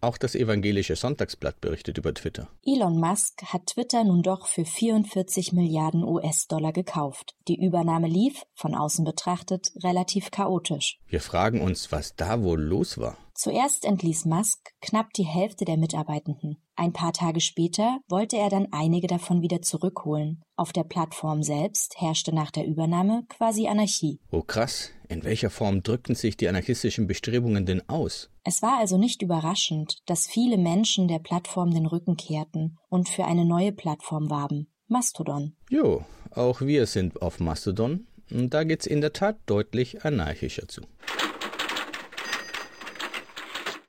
Speaker 4: Auch das evangelische Sonntagsblatt berichtet über Twitter.
Speaker 15: Elon Musk hat Twitter nun doch für 44 Milliarden US-Dollar gekauft. Die Übernahme lief, von außen betrachtet, relativ chaotisch.
Speaker 4: Wir fragen uns, was da wohl los war.
Speaker 15: Zuerst entließ Musk knapp die Hälfte der Mitarbeitenden. Ein paar Tage später wollte er dann einige davon wieder zurückholen. Auf der Plattform selbst herrschte nach der Übernahme quasi Anarchie.
Speaker 4: Oh krass, in welcher Form drückten sich die anarchistischen Bestrebungen denn aus?
Speaker 15: Es war also nicht überraschend, dass viele Menschen der Plattform den Rücken kehrten und für eine neue Plattform warben. Mastodon.
Speaker 4: Jo, auch wir sind auf Mastodon. Und da geht's in der Tat deutlich anarchischer zu.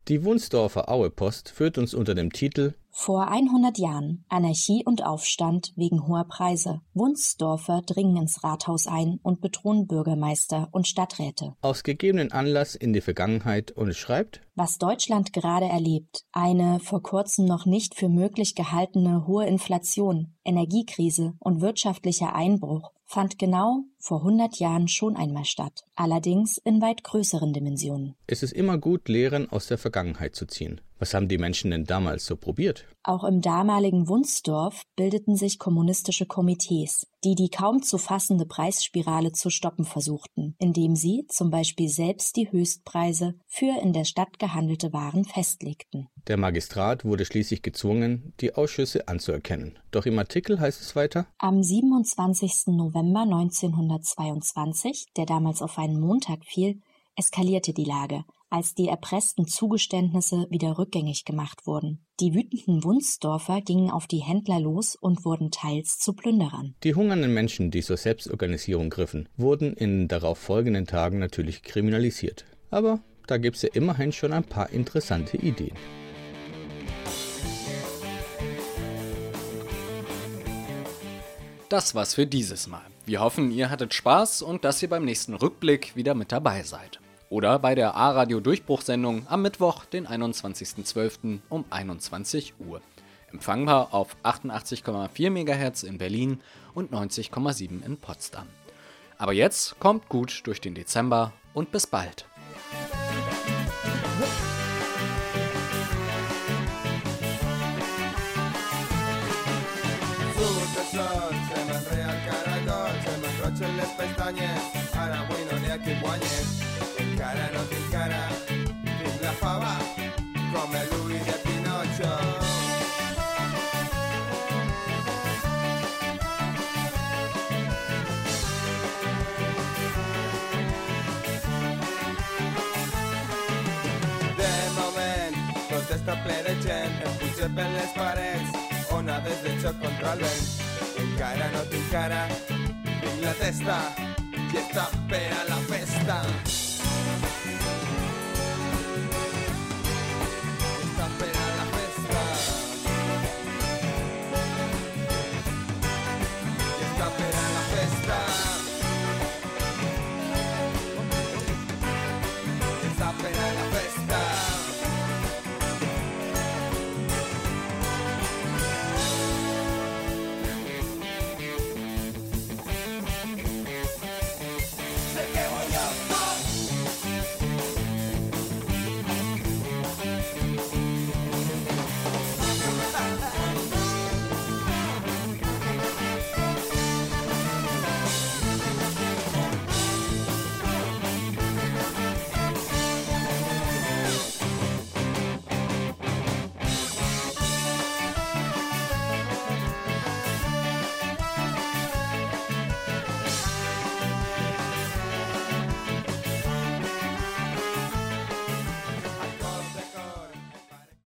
Speaker 4: Die Wunsdorfer Auepost führt uns unter dem Titel
Speaker 15: Vor 100 Jahren Anarchie und Aufstand wegen hoher Preise. Wunsdorfer dringen ins Rathaus ein und bedrohen Bürgermeister und Stadträte.
Speaker 4: aus gegebenen Anlass in die Vergangenheit und schreibt
Speaker 15: Was Deutschland gerade erlebt, eine vor kurzem noch nicht für möglich gehaltene hohe Inflation, Energiekrise und wirtschaftlicher Einbruch, fand genau vor 100 Jahren schon einmal statt, allerdings in weit größeren Dimensionen.
Speaker 4: Es ist immer gut, Lehren aus der Vergangenheit zu ziehen. Was haben die Menschen denn damals so probiert?
Speaker 15: Auch im damaligen Wunsdorf bildeten sich kommunistische Komitees, die die kaum zu fassende Preisspirale zu stoppen versuchten, indem sie zum Beispiel selbst die Höchstpreise für in der Stadt gehandelte Waren festlegten.
Speaker 4: Der Magistrat wurde schließlich gezwungen, die Ausschüsse anzuerkennen. Doch im Artikel heißt es weiter,
Speaker 15: Am 27. November 1922, der damals auf einen Montag fiel, eskalierte die Lage, als die erpressten Zugeständnisse wieder rückgängig gemacht wurden. Die wütenden Wunsdorfer gingen auf die Händler los und wurden teils zu Plünderern.
Speaker 4: die hungernden Menschen, die zur Selbstorganisierung griffen, wurden in den darauf folgenden Tagen natürlich kriminalisiert. Aber da gibt's ja immerhin schon ein paar interessante Ideen.
Speaker 5: Das war's für dieses Mal. Wir hoffen, ihr hattet Spaß und dass ihr beim nächsten Rückblick wieder mit dabei seid. Oder bei der A-Radio Durchbruchsendung am Mittwoch, den 21.12. um 21 Uhr. Empfangbar auf 88,4 MHz in Berlin und 90,7 in Potsdam. Aber jetzt kommt gut durch den Dezember und bis bald.
Speaker 3: Caragol, se m'enrotxen les pestanyes, ara avui no tinc cara, la fava, com l'ull de Pinocho. De moment, tot està ple de gent, em puja per les parets, onades de xoc contra el vent. Encara no tinc cara, tinc la testa, i està per a la festa.